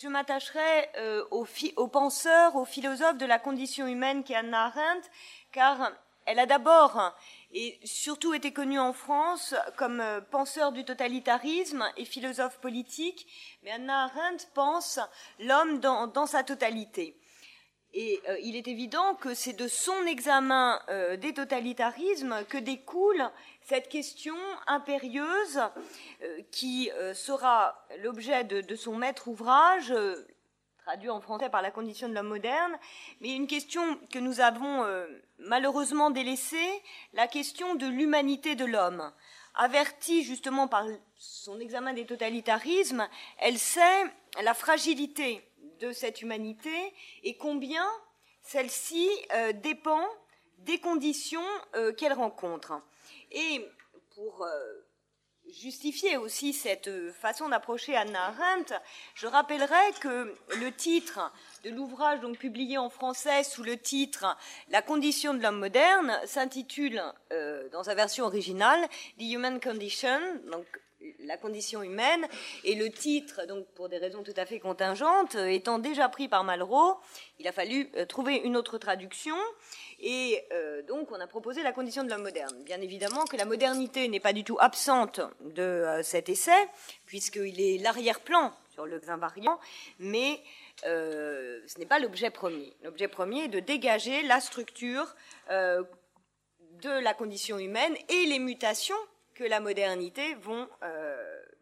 Je m'attacherai euh, aux, penseurs, aux philosophes de la condition humaine qu'est Anna Arendt, car elle a d'abord et surtout été connue en France comme euh, penseur du totalitarisme et philosophe politique, mais Anna Arendt pense l'homme dans, sa totalité. Et euh, il est évident que c'est de son examen des totalitarismes que découle cette question impérieuse euh, qui euh, sera l'objet de, son maître ouvrage, euh, traduit en français par la condition de l'homme moderne, mais une question que nous avons malheureusement délaissée, la question de l'humanité de l'homme. Avertie justement par son examen des totalitarismes, elle sait la fragilité de cette humanité et combien celle-ci dépend des conditions qu'elle rencontre. Et pour euh, justifier aussi cette façon d'approcher Anna Arendt, je rappellerai que le titre de l'ouvrage donc publié en français sous le titre La condition de l'homme moderne s'intitule euh, dans sa version originale The Human Condition, donc la condition humaine, et le titre, donc pour des raisons tout à fait contingentes, étant déjà pris par Malraux, il a fallu euh, trouver une autre traduction. Et euh, donc, on a proposé la condition de l'homme moderne. Bien évidemment que la modernité n'est pas du tout absente de euh, cet essai, puisqu'il est l'arrière-plan sur le variant, mais euh, ce n'est pas l'objet premier. L'objet premier est de dégager la structure de la condition humaine et les mutations que la modernité vont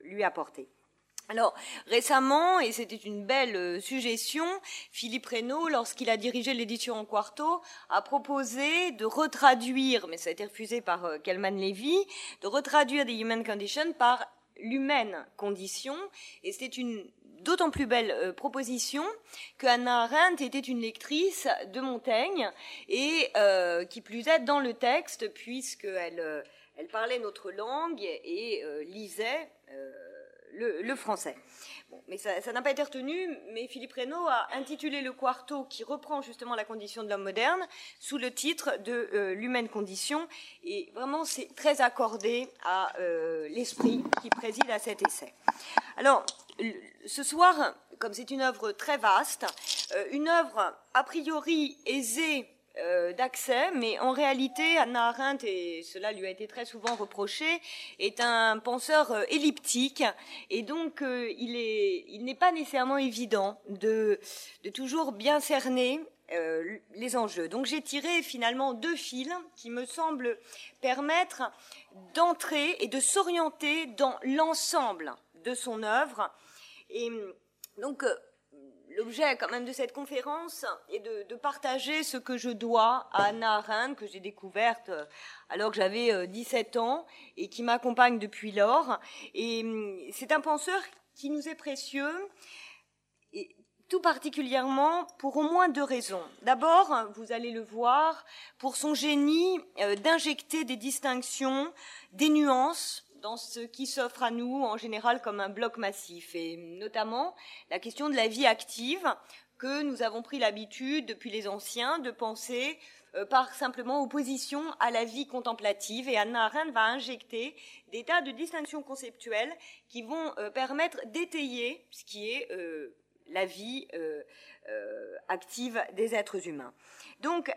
lui apporter. Alors récemment, et c'était une belle euh, suggestion, Philippe Reynaud, lorsqu'il a dirigé l'édition en quarto, a proposé de retraduire, mais ça a été refusé par euh, Kelman Levy, de retraduire The Human Condition par l'humaine condition, et c'était une d'autant plus belle euh, proposition que Anna Arendt était une lectrice de Montaigne et qui plus est dans le texte puisqu'elle elle parlait notre langue et lisait le, français. mais ça n'a pas été retenu, mais Philippe Reynaud a intitulé le quarto qui reprend justement la condition de l'homme moderne sous le titre de euh, l'humaine condition, et vraiment c'est très accordé à euh, l'esprit qui préside à cet essai. Alors, ce soir, comme c'est une œuvre très vaste, euh, une œuvre a priori aisée euh, d'accès, mais en réalité, Anna Arendt, et cela lui a été très souvent reproché, est un penseur euh, elliptique, et donc euh, il est, il n'est pas nécessairement évident de, de toujours bien cerner les enjeux. Donc j'ai tiré finalement deux fils qui me semblent permettre d'entrer et de s'orienter dans l'ensemble de son œuvre. Et donc l'objet quand même de cette conférence est de, partager ce que je dois à Anna Arendt, que j'ai découverte euh, alors que j'avais 17 euh, ans et qui m'accompagne depuis lors. Et hum, c'est un penseur qui nous est précieux, tout particulièrement pour au moins deux raisons. D'abord, vous allez le voir, pour son génie euh, d'injecter des distinctions, des nuances, dans ce qui s'offre à nous en général comme un bloc massif, et notamment la question de la vie active que nous avons pris l'habitude depuis les anciens de penser euh, par simplement opposition à la vie contemplative. Et Anna Arendt va injecter des tas de distinctions conceptuelles qui vont euh, permettre d'étayer ce qui est euh, la vie active des êtres humains. Donc,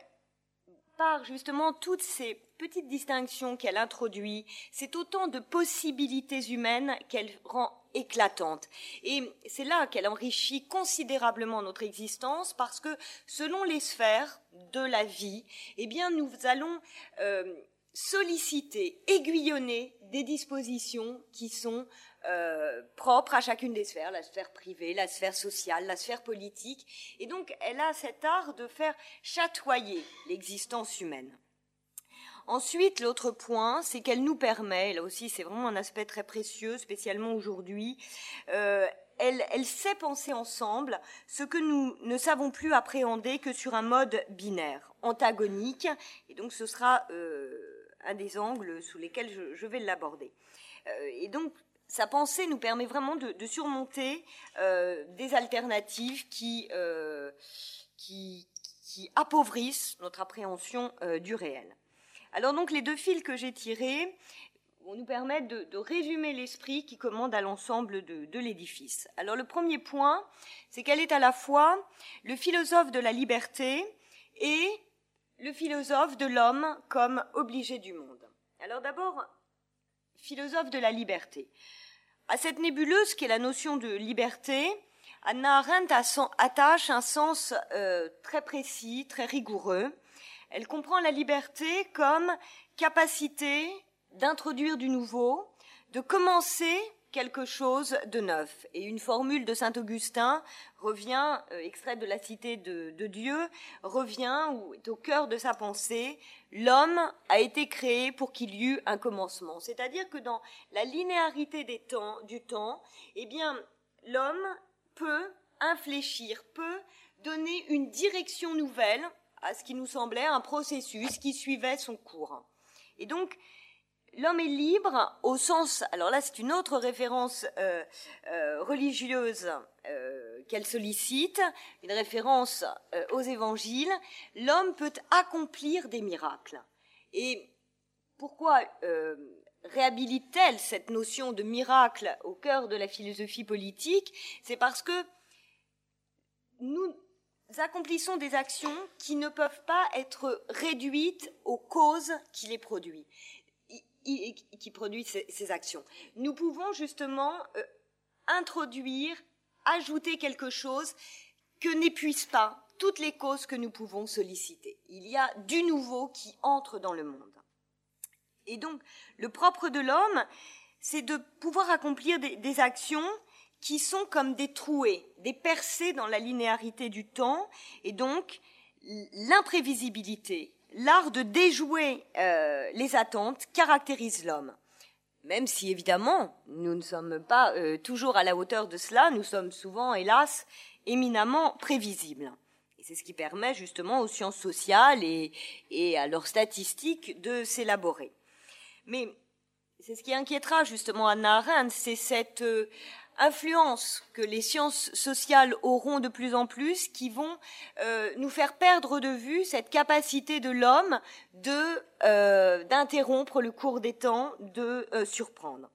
par justement toutes ces petites distinctions qu'elle introduit, c'est autant de possibilités humaines qu'elle rend éclatantes. Et c'est là qu'elle enrichit considérablement notre existence parce que selon les sphères de la vie, eh bien, nous allons euh, solliciter, aiguillonner des dispositions qui sont euh, propre à chacune des sphères, la sphère privée, la sphère sociale, la sphère politique. Et donc, elle a cet art de faire chatoyer l'existence humaine. Ensuite, l'autre point, c'est qu'elle nous permet, là aussi c'est vraiment un aspect très précieux, spécialement aujourd'hui, euh, elle, sait penser ensemble ce que nous ne savons plus appréhender que sur un mode binaire, antagonique, et donc ce sera euh, un des angles sous lesquels je, vais l'aborder. Et donc sa pensée nous permet vraiment de, surmonter euh, des alternatives euh, qui, qui, appauvrissent notre appréhension euh, du réel. Alors donc les deux fils que j'ai tirés vont nous permettre de, résumer l'esprit qui commande à l'ensemble de, de l'édifice. Alors le premier point, c'est qu'elle est à la fois le philosophe de la liberté et le philosophe de l'homme comme obligé du monde. Alors d'abord, philosophe de la liberté. À cette nébuleuse qu'est la notion de liberté, Anna Arendt attache un sens euh, très précis, très rigoureux. Elle comprend la liberté comme capacité d'introduire du nouveau, de commencer quelque chose de neuf. Et une formule de saint Augustin revient, euh, extraite de la cité de, Dieu, revient ou est au cœur de sa pensée. L'homme a été créé pour qu'il y eût un commencement. C'est-à-dire que dans la linéarité des temps, du temps, eh bien, l'homme peut infléchir, peut donner une direction nouvelle à ce qui nous semblait un processus qui suivait son cours. Et donc, L'homme est libre au sens, alors là c'est une autre référence euh, euh, religieuse euh, qu'elle sollicite, une référence aux évangiles, l'homme peut accomplir des miracles. Et pourquoi réhabilite-t-elle cette notion de miracle au cœur de la philosophie politique? C'est parce que nous accomplissons des actions qui ne peuvent pas être réduites aux causes qui les produisent qui produit ces, actions. Nous pouvons justement euh, introduire, ajouter quelque chose que n'épuisent pas toutes les causes que nous pouvons solliciter. Il y a du nouveau qui entre dans le monde. Et donc, le propre de l'homme, c'est de pouvoir accomplir des, des, actions qui sont comme des trouées, des percées dans la linéarité du temps, et donc l'imprévisibilité, l'art de déjouer euh, les attentes caractérise l'homme. Même si évidemment nous ne sommes pas euh, toujours à la hauteur de cela, nous sommes souvent, hélas, éminemment prévisibles. Et c'est ce qui permet justement aux sciences sociales et, à leurs statistiques de s'élaborer. Mais c'est ce qui inquiétera justement Anna Arendt, c'est cette euh, influence que les sciences sociales auront de plus en plus qui vont euh, nous faire perdre de vue cette capacité de l'homme de euh, d'interrompre le cours des temps, de euh, surprendre.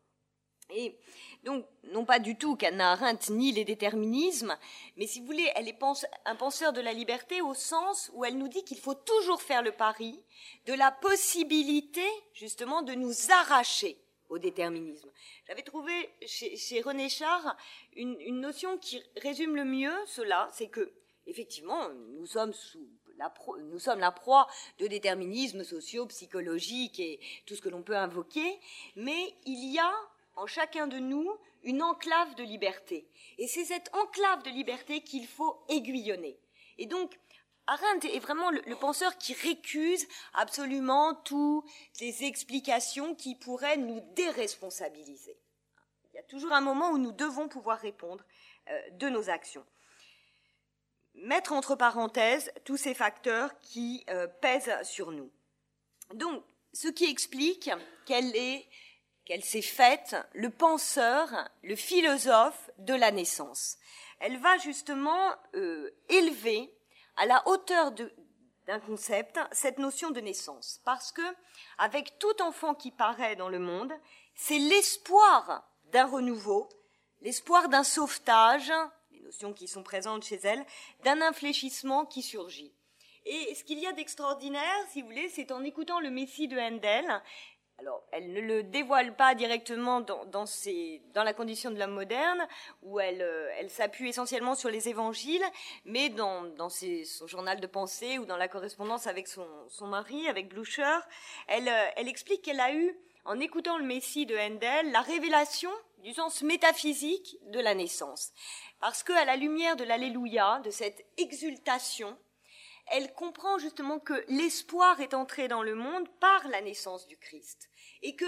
Et donc, non pas du tout qu'Anna Arendt nie les déterminismes, mais si vous voulez, elle est un penseur de la liberté au sens où elle nous dit qu'il faut toujours faire le pari de la possibilité, justement, de nous arracher déterminisme. J'avais trouvé chez, René Char une, notion qui résume le mieux cela, c'est que effectivement nous sommes sous la nous sommes la proie de déterminismes sociaux, psychologiques et tout ce que l'on peut invoquer, mais il y a en chacun de nous une enclave de liberté. Et c'est cette enclave de liberté qu'il faut aiguillonner. Et donc, Arendt est vraiment le, penseur qui récuse absolument toutes les explications qui pourraient nous déresponsabiliser. Il y a toujours un moment où nous devons pouvoir répondre euh, de nos actions. Mettre entre parenthèses tous ces facteurs qui euh, pèsent sur nous. Donc, ce qui explique qu'elle est, qu'elle s'est faite le penseur, le philosophe de la naissance. Elle va justement euh, élever à la hauteur d'un concept cette notion de naissance. Parce que, avec tout enfant qui paraît dans le monde, c'est l'espoir d'un renouveau, l'espoir d'un sauvetage, les notions qui sont présentes chez elle, d'un infléchissement qui surgit. Et ce qu'il y a d'extraordinaire, si vous voulez, c'est en écoutant le Messie de Handel, alors, elle ne le dévoile pas directement dans, la condition de l'homme moderne, où elle, euh, elle s'appuie essentiellement sur les évangiles, mais dans, son journal de pensée ou dans la correspondance avec son, son mari, avec Blucher, elle, euh, elle explique qu'elle a eu, en écoutant le Messie de Handel, la révélation du sens métaphysique de la naissance. Parce qu'à la lumière de l'Alléluia, de cette exultation, elle comprend justement que l'espoir est entré dans le monde par la naissance du Christ et que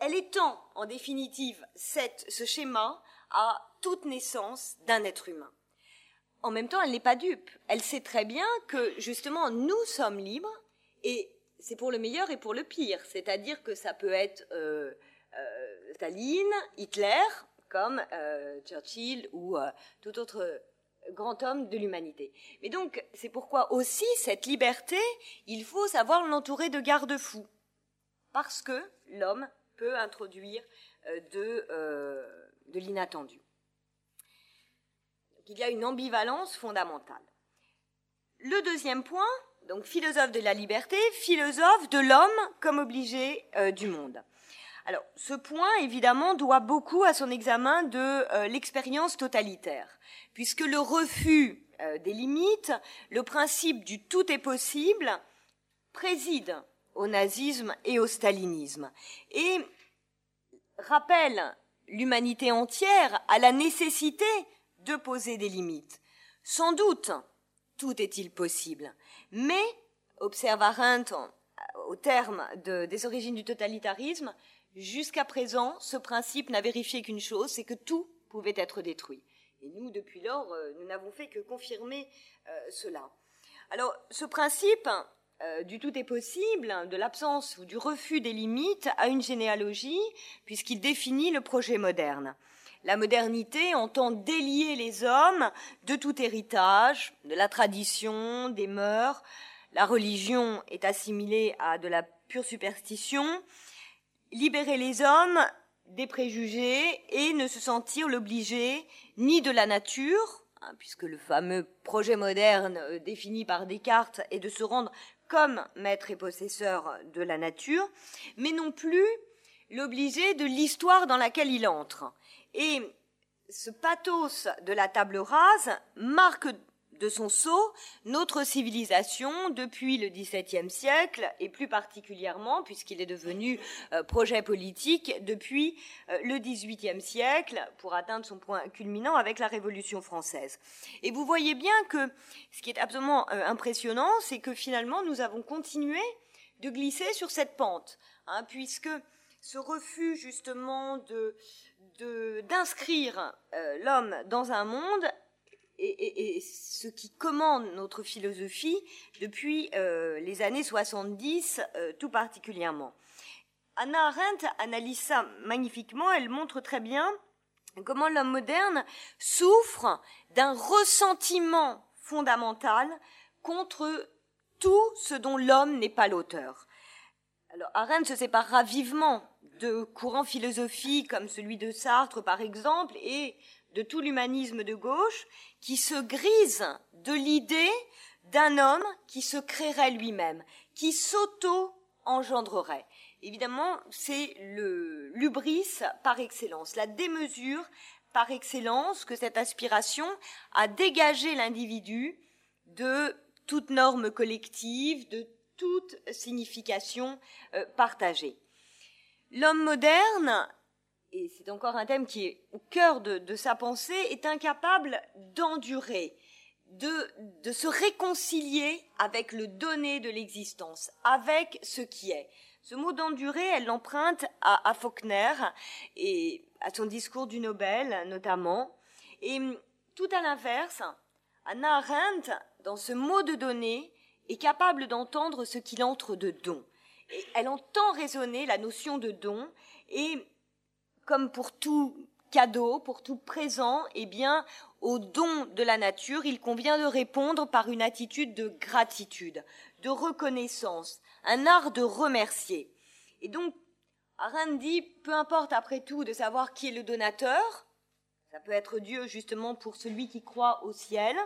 elle étend en définitive ce schéma à toute naissance d'un être humain. En même temps, elle n'est pas dupe. Elle sait très bien que justement nous sommes libres et c'est pour le meilleur et pour le pire. C'est-à-dire que ça peut être euh, euh, Hitler, comme euh, Churchill ou tout autre grand homme de l'humanité. Mais donc, c'est pourquoi aussi cette liberté, il faut savoir l'entourer de garde-fous. Parce que l'homme peut introduire de, de l'inattendu. Il y a une ambivalence fondamentale. Le deuxième point, donc philosophe de la liberté, philosophe de l'homme comme obligé du monde. Alors, ce point, évidemment, doit beaucoup à son examen de euh, l'expérience totalitaire, puisque le refus euh, des limites, le principe du tout est possible, préside au nazisme et au stalinisme, et rappelle l'humanité entière à la nécessité de poser des limites. Sans doute, tout est-il possible, mais, observe Arendt au terme des origines du totalitarisme, Jusqu'à présent, ce principe n'a vérifié qu'une chose, c'est que tout pouvait être détruit. Et nous, depuis lors, euh, nous n'avons fait que confirmer euh, cela. Alors, ce principe euh, du tout est possible, de l'absence ou du refus des limites, a une généalogie, puisqu'il définit le projet moderne. La modernité entend délier les hommes de tout héritage, de la tradition, des mœurs. La religion est assimilée à de la pure superstition libérer les hommes des préjugés et ne se sentir l'obligé ni de la nature, hein, puisque le fameux projet moderne euh, défini par Descartes est de se rendre comme maître et possesseur de la nature, mais non plus l'obligé de l'histoire dans laquelle il entre. Et ce pathos de la table rase marque de son sceau notre civilisation depuis le XVIIe siècle et plus particulièrement puisqu'il est devenu euh, projet politique depuis euh, le XVIIIe siècle pour atteindre son point culminant avec la Révolution française. Et vous voyez bien que ce qui est absolument euh, impressionnant, c'est que finalement nous avons continué de glisser sur cette pente, hein, puisque ce refus justement de d'inscrire l'homme dans un monde et, ce qui commande notre philosophie depuis euh, les années 70 euh, tout particulièrement. Anna Arendt analyse ça magnifiquement, elle montre très bien comment l'homme moderne souffre d'un ressentiment fondamental contre tout ce dont l'homme n'est pas l'auteur. Alors Arendt se séparera vivement de courants philosophiques comme celui de Sartre par exemple et de tout l'humanisme de gauche qui se grise de l'idée d'un homme qui se créerait lui-même, qui s'auto-engendrerait. Évidemment, c'est le l'ubris par excellence, la démesure par excellence que cette aspiration a dégagé l'individu de toute norme collective, de toute signification euh, partagée. L'homme moderne et c'est encore un thème qui est au cœur de, sa pensée, est incapable d'endurer, de, se réconcilier avec le donné de l'existence, avec ce qui est. Ce mot d'endurer, elle l'emprunte à, Faulkner et à son discours du Nobel notamment. Et tout à l'inverse, Anna Arendt, dans ce mot de donner, est capable d'entendre ce qu'il entre de don. Elle entend résonner la notion de don et comme pour tout cadeau, pour tout présent, eh bien, au don de la nature, il convient de répondre par une attitude de gratitude, de reconnaissance, un art de remercier. Et donc, Arendt peu importe après tout de savoir qui est le donateur, ça peut être Dieu justement pour celui qui croit au ciel,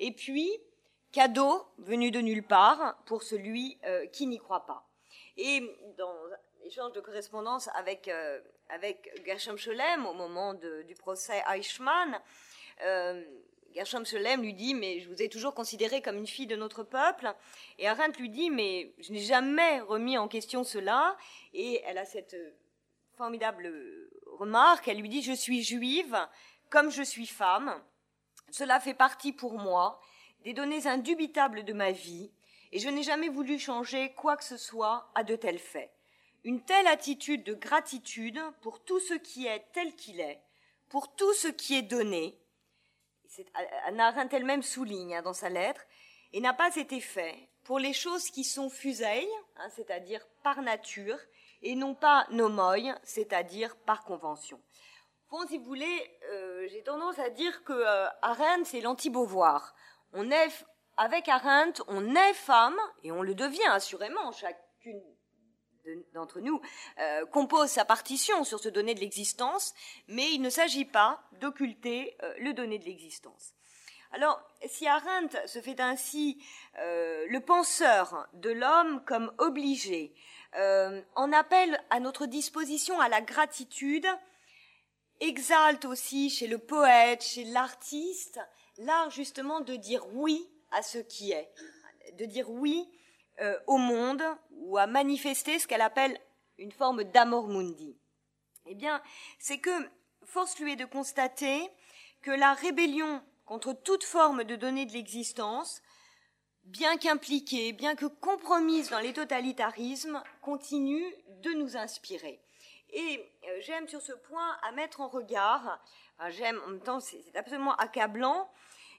et puis cadeau venu de nulle part pour celui euh, qui n'y croit pas. Et dans échange de correspondance avec euh, avec Gershom Scholem au moment du procès Eichmann. Euh, Gershom Scholem lui dit mais je vous ai toujours considéré comme une fille de notre peuple. Et Arendt lui dit mais je n'ai jamais remis en question cela. Et elle a cette formidable remarque. Elle lui dit je suis juive comme je suis femme. Cela fait partie pour moi des données indubitables de ma vie. Et je n'ai jamais voulu changer quoi que ce soit à de tels faits une telle attitude de gratitude pour tout ce qui est tel qu'il est, pour tout ce qui est donné, Anna Arendt elle-même souligne hein, dans sa lettre, et n'a pas été fait pour les choses qui sont fuseilles, hein, c'est-à-dire par nature, et non pas nomoi, c'est-à-dire par convention. Bon, si vous voulez, euh, j'ai tendance à dire que euh, Arendt, c'est l'anti-Beauvoir. Avec Arendt, on est femme, et on le devient assurément, chacune d'entre nous euh, compose sa partition sur ce donné de l'existence, mais il ne s'agit pas d'occulter euh, le donné de l'existence. Alors, si Arendt se fait ainsi euh, le penseur de l'homme comme obligé, en appelle à notre disposition à la gratitude, exalte aussi chez le poète, chez l'artiste, l'art justement de dire oui à ce qui est, de dire oui euh, au monde ou à manifester ce qu'elle appelle une forme d'amor mundi. Eh bien, c'est que force lui est de constater que la rébellion contre toute forme de données de l'existence, bien qu'impliquée, bien que compromise dans les totalitarismes, continue de nous inspirer. Et euh, j'aime sur ce point à mettre en regard, j'aime en même temps c'est absolument accablant,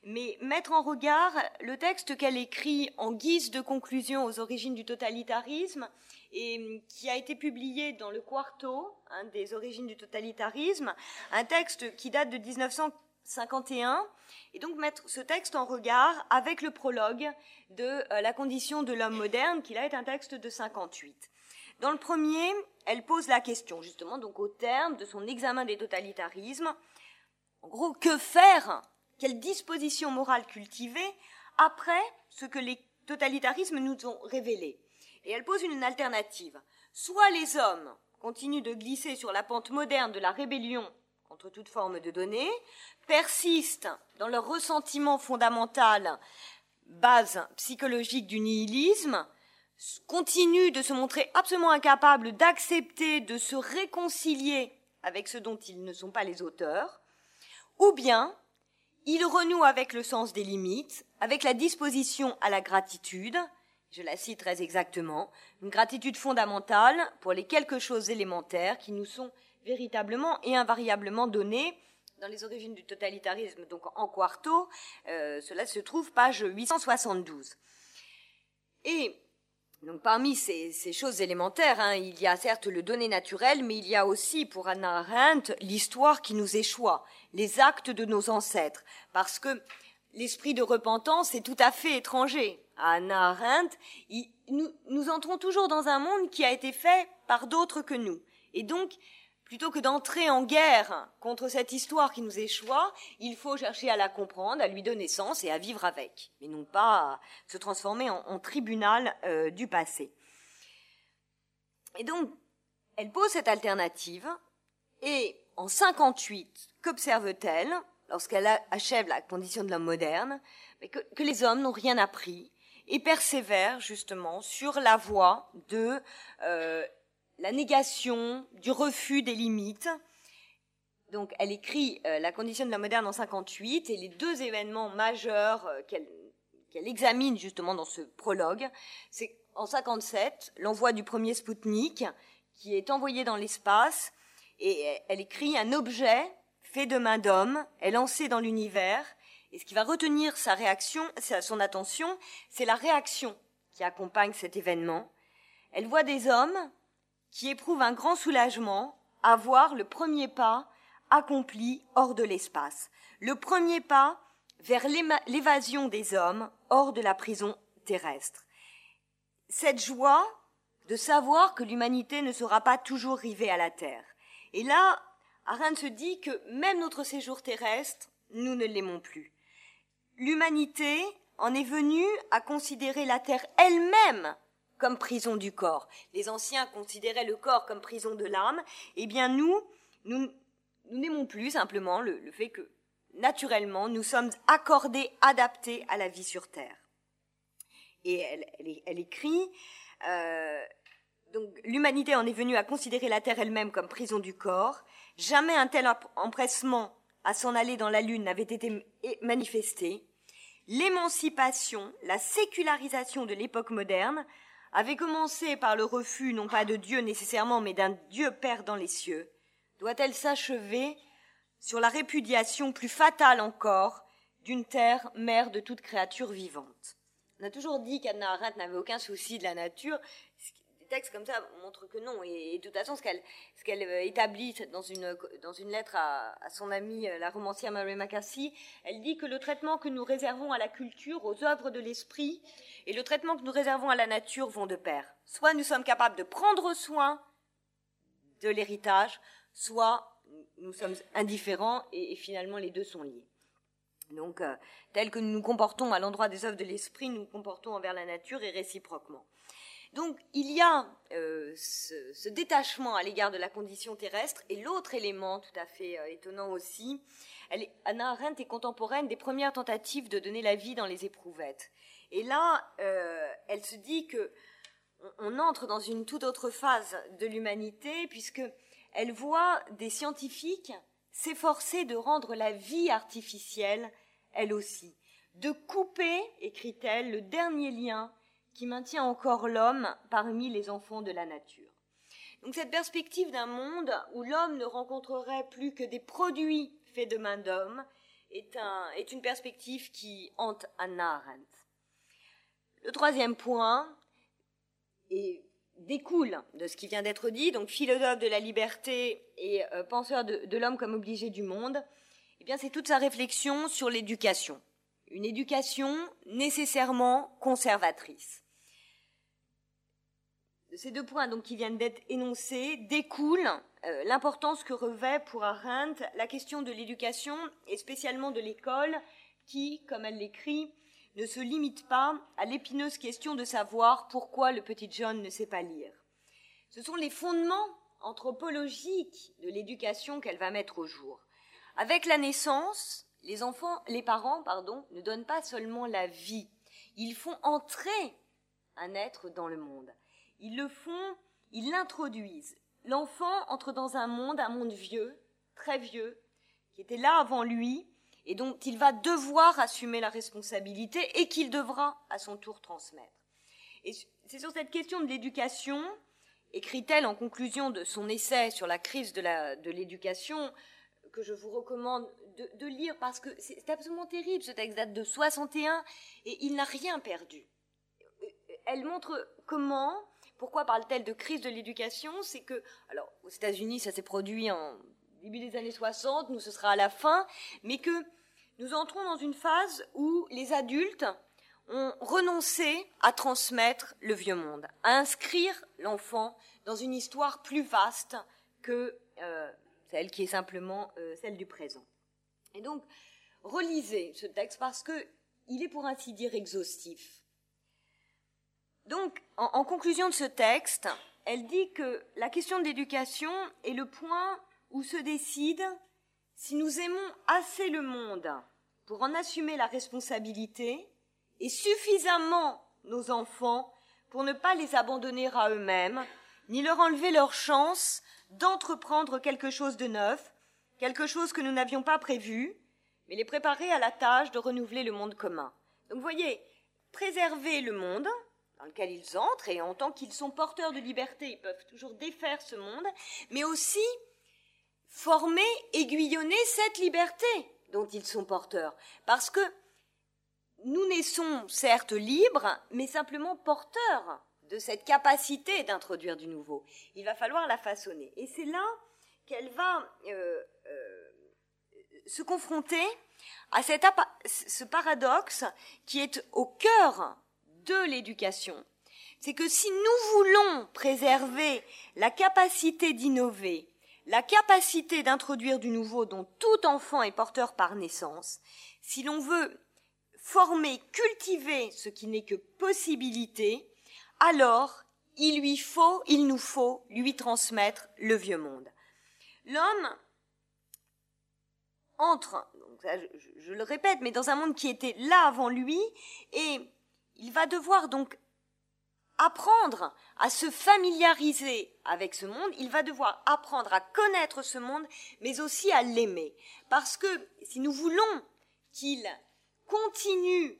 mais mettre en regard le texte qu'elle écrit en guise de conclusion aux origines du totalitarisme et hum, qui a été publié dans le Quarto hein, des origines du totalitarisme, un texte qui date de 1951, et donc mettre ce texte en regard avec le prologue de euh, La condition de l'homme moderne, qui là est un texte de 58. Dans le premier, elle pose la question, justement, donc au terme de son examen des totalitarismes, en gros, que faire quelle disposition morale cultiver après ce que les totalitarismes nous ont révélé. Et elle pose une alternative. Soit les hommes continuent de glisser sur la pente moderne de la rébellion contre toute forme de données, persistent dans leur ressentiment fondamental, base psychologique du nihilisme, continuent de se montrer absolument incapables d'accepter de se réconcilier avec ce dont ils ne sont pas les auteurs, ou bien il renoue avec le sens des limites, avec la disposition à la gratitude, je la cite très exactement, une gratitude fondamentale pour les quelque choses élémentaires qui nous sont véritablement et invariablement données dans les origines du totalitarisme, donc en quarto, euh, cela se trouve page 872. Et donc parmi ces, choses élémentaires, hein, il y a certes le donné naturel, mais il y a aussi pour Anna Arendt l'histoire qui nous échoit, les actes de nos ancêtres, parce que l'esprit de repentance est tout à fait étranger à Anna Arendt. nous, nous entrons toujours dans un monde qui a été fait par d'autres que nous, et donc Plutôt que d'entrer en guerre contre cette histoire qui nous échoit, il faut chercher à la comprendre, à lui donner sens et à vivre avec, mais non pas se transformer en, tribunal euh, du passé. Et donc, elle pose cette alternative, et en 58, qu'observe-t-elle lorsqu'elle achève la condition de l'homme moderne que, que les hommes n'ont rien appris et persévèrent justement sur la voie de euh, la négation, du refus des limites. Donc, elle écrit euh, La condition de la moderne en 58 et les deux événements majeurs euh, qu'elle examine justement dans ce prologue, c'est en 57 l'envoi du premier Spoutnik qui est envoyé dans l'espace et elle écrit un objet fait de main d'homme est lancé dans l'univers et ce qui va retenir sa réaction, son attention, c'est la réaction qui accompagne cet événement. Elle voit des hommes qui éprouve un grand soulagement à voir le premier pas accompli hors de l'espace, le premier pas vers l'évasion des hommes hors de la prison terrestre. Cette joie de savoir que l'humanité ne sera pas toujours rivée à la terre. Et là, Arendt se dit que même notre séjour terrestre, nous ne l'aimons plus. L'humanité en est venue à considérer la terre elle-même comme prison du corps. Les anciens considéraient le corps comme prison de l'âme. Eh bien, nous, nous, n'aimons plus simplement le, fait que, naturellement, nous sommes accordés, adaptés à la vie sur Terre. Et elle, écrit, euh, donc l'humanité en est venue à considérer la Terre elle-même comme prison du corps. Jamais un tel empressement à s'en aller dans la Lune n'avait été manifesté. L'émancipation, la sécularisation de l'époque moderne avait commencé par le refus non pas de Dieu nécessairement, mais d'un Dieu Père dans les cieux, doit-elle s'achever sur la répudiation plus fatale encore d'une terre mère de toute créature vivante? On a toujours dit qu'Anna Arendt n'avait aucun souci de la nature. Textes comme ça montrent que non. Et, de toute façon, ce qu'elle, euh, établit dans une, lettre à, à, son amie, euh, la romancière Mary McCarthy, elle dit que le traitement que nous réservons à la culture, aux œuvres de l'esprit, et le traitement que nous réservons à la nature vont de pair. Soit nous sommes capables de prendre soin de l'héritage, soit nous sommes indifférents et, finalement les deux sont liés. Donc, euh, tel que nous nous comportons à l'endroit des œuvres de l'esprit, nous nous comportons envers la nature et réciproquement. Donc il y a euh, ce, détachement à l'égard de la condition terrestre et l'autre élément tout à fait euh, étonnant aussi, elle Anna Arendt est contemporaine des premières tentatives de donner la vie dans les éprouvettes. Et là, euh, elle se dit que on, entre dans une toute autre phase de l'humanité puisque elle voit des scientifiques s'efforcer de rendre la vie artificielle, elle aussi, de couper, écrit-elle, le dernier lien qui maintient encore l'homme parmi les enfants de la nature. Donc cette perspective d'un monde où l'homme ne rencontrerait plus que des produits faits de main d'homme est, une perspective qui hante Anna Arendt. Le troisième point découle de ce qui vient d'être dit, donc philosophe de la liberté et euh, penseur de, de l'homme comme obligé du monde, eh bien c'est toute sa réflexion sur l'éducation. Une éducation nécessairement conservatrice ces deux points donc, qui viennent d'être énoncés découle euh, l'importance que revêt pour Arendt la question de l'éducation et spécialement de l'école qui, comme elle l'écrit, ne se limite pas à l'épineuse question de savoir pourquoi le petit John ne sait pas lire. Ce sont les fondements anthropologiques de l'éducation qu'elle va mettre au jour. Avec la naissance, les enfants, les parents, pardon, ne donnent pas seulement la vie, ils font entrer un être dans le monde. Ils le font, ils l'introduisent. L'enfant entre dans un monde, un monde vieux, très vieux, qui était là avant lui, et dont il va devoir assumer la responsabilité et qu'il devra à son tour transmettre. Et c'est sur cette question de l'éducation, écrit-elle en conclusion de son essai sur la crise de l'éducation, que je vous recommande de, de lire parce que c'est absolument terrible. Ce texte date de 61 et il n'a rien perdu. Elle montre comment pourquoi parle-t-elle de crise de l'éducation? C'est que, alors, aux États-Unis, ça s'est produit en début des années 60, nous, ce sera à la fin, mais que nous entrons dans une phase où les adultes ont renoncé à transmettre le vieux monde, à inscrire l'enfant dans une histoire plus vaste que euh, celle qui est simplement euh, celle du présent. Et donc, relisez ce texte parce que il est pour ainsi dire exhaustif. Donc, en, conclusion de ce texte, elle dit que la question de l'éducation est le point où se décide si nous aimons assez le monde pour en assumer la responsabilité et suffisamment nos enfants pour ne pas les abandonner à eux-mêmes, ni leur enlever leur chance d'entreprendre quelque chose de neuf, quelque chose que nous n'avions pas prévu, mais les préparer à la tâche de renouveler le monde commun. Donc, voyez, préserver le monde, dans lequel ils entrent, et en tant qu'ils sont porteurs de liberté, ils peuvent toujours défaire ce monde, mais aussi former, aiguillonner cette liberté dont ils sont porteurs. Parce que nous naissons certes libres, mais simplement porteurs de cette capacité d'introduire du nouveau. Il va falloir la façonner. Et c'est là qu'elle va euh, euh, se confronter à ce paradoxe qui est au cœur de l'éducation, c'est que si nous voulons préserver la capacité d'innover, la capacité d'introduire du nouveau dont tout enfant est porteur par naissance, si l'on veut former, cultiver ce qui n'est que possibilité, alors il lui faut, il nous faut lui transmettre le vieux monde. L'homme entre, je, je, le répète, mais dans un monde qui était là avant lui, et il va devoir donc apprendre à se familiariser avec ce monde, il va devoir apprendre à connaître ce monde, mais aussi à l'aimer. Parce que si nous voulons qu'il continue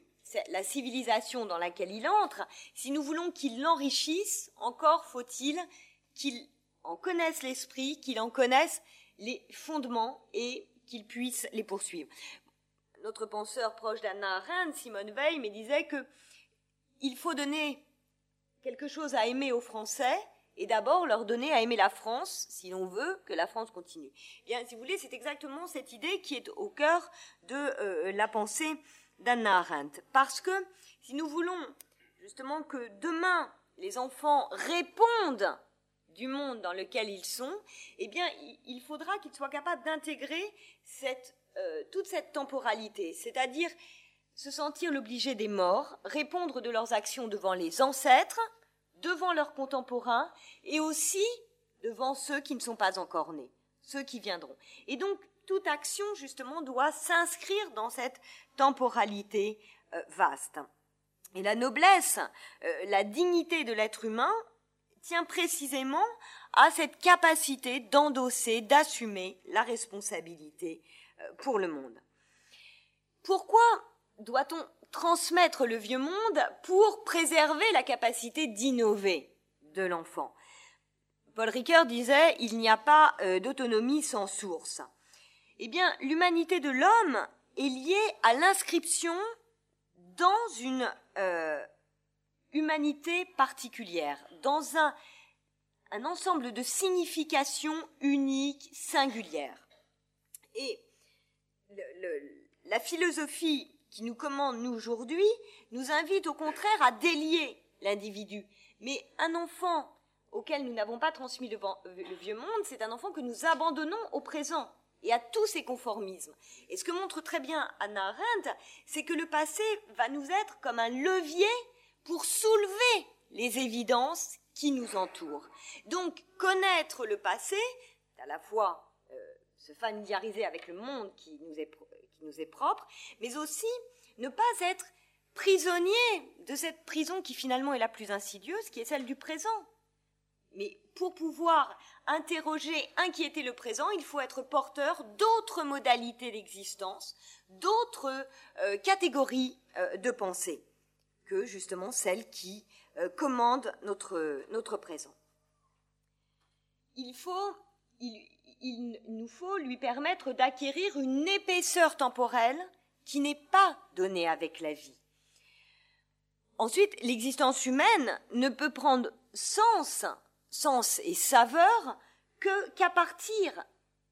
la civilisation dans laquelle il entre, si nous voulons qu'il l'enrichisse, encore faut-il qu'il en connaisse l'esprit, qu'il en connaisse les fondements et qu'il puisse les poursuivre. Notre penseur proche d'Anna Arendt, Simone Veil, me disait que il faut donner quelque chose à aimer aux Français et d'abord leur donner à aimer la France, si l'on veut que la France continue. Eh bien, si vous voulez, c'est exactement cette idée qui est au cœur de euh, la pensée d'Anna Arendt. Parce que si nous voulons justement que demain les enfants répondent du monde dans lequel ils sont, eh bien, il faudra qu'ils soient capables d'intégrer euh, toute cette temporalité, c'est-à-dire se sentir l'obligé des morts, répondre de leurs actions devant les ancêtres, devant leurs contemporains et aussi devant ceux qui ne sont pas encore nés, ceux qui viendront. Et donc, toute action, justement, doit s'inscrire dans cette temporalité euh, vaste. Et la noblesse, euh, la dignité de l'être humain tient précisément à cette capacité d'endosser, d'assumer la responsabilité euh, pour le monde. Pourquoi doit-on transmettre le vieux monde pour préserver la capacité d'innover de l'enfant? Paul Ricoeur disait il n'y a pas euh, d'autonomie sans source. Eh bien, l'humanité de l'homme est liée à l'inscription dans une euh, humanité particulière, dans un, un ensemble de significations uniques, singulières. Et la philosophie qui nous commande, aujourd'hui, nous invite au contraire à délier l'individu. Mais un enfant auquel nous n'avons pas transmis le, le vieux monde, c'est un enfant que nous abandonnons au présent et à tous ces conformismes. Et ce que montre très bien Anna Arendt, c'est que le passé va nous être comme un levier pour soulever les évidences qui nous entourent. Donc, connaître le passé, à la fois euh, se familiariser avec le monde qui nous, est, qui nous est propre, mais aussi ne pas être prisonnier de cette prison qui finalement est la plus insidieuse, qui est celle du présent. Mais pour pouvoir interroger, inquiéter le présent, il faut être porteur d'autres modalités d'existence, d'autres euh, catégories euh, de pensée que justement celles qui euh, commandent notre, notre présent. Il, faut, il nous faut lui permettre d'acquérir une épaisseur temporelle qui n'est pas donnée avec la vie. Ensuite, l'existence humaine ne peut prendre sens, sens et saveur qu'à partir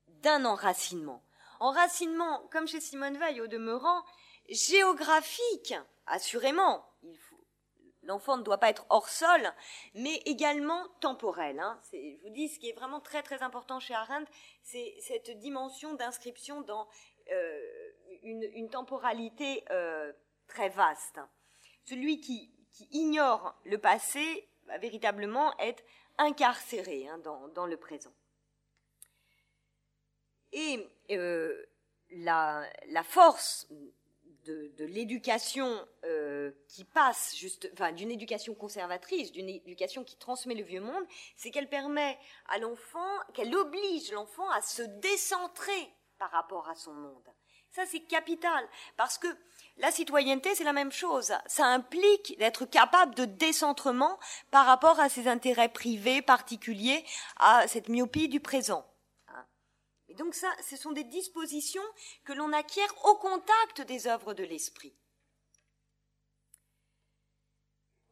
d'un enracinement. Enracinement, comme chez Simone Veil au demeurant, géographique, assurément. L'enfant ne doit pas être hors sol, mais également temporel. Hein. Je vous dis, ce qui est vraiment très très important chez Arendt, c'est cette dimension d'inscription dans euh, une, temporalité euh, très vaste. Celui qui, ignore le passé va véritablement être incarcéré hein, dans, le présent. Et euh, la, force de, l'éducation qui passe juste, enfin, d'une éducation conservatrice, d'une éducation qui transmet le vieux monde, c'est qu'elle permet à l'enfant, qu'elle oblige l'enfant à se décentrer par rapport à son monde. Ça, c'est capital, parce que la citoyenneté, c'est la même chose. Ça implique d'être capable de décentrement par rapport à ses intérêts privés, particuliers, à cette myopie du présent. Donc ça, ce sont des dispositions que l'on acquiert au contact des œuvres de l'esprit.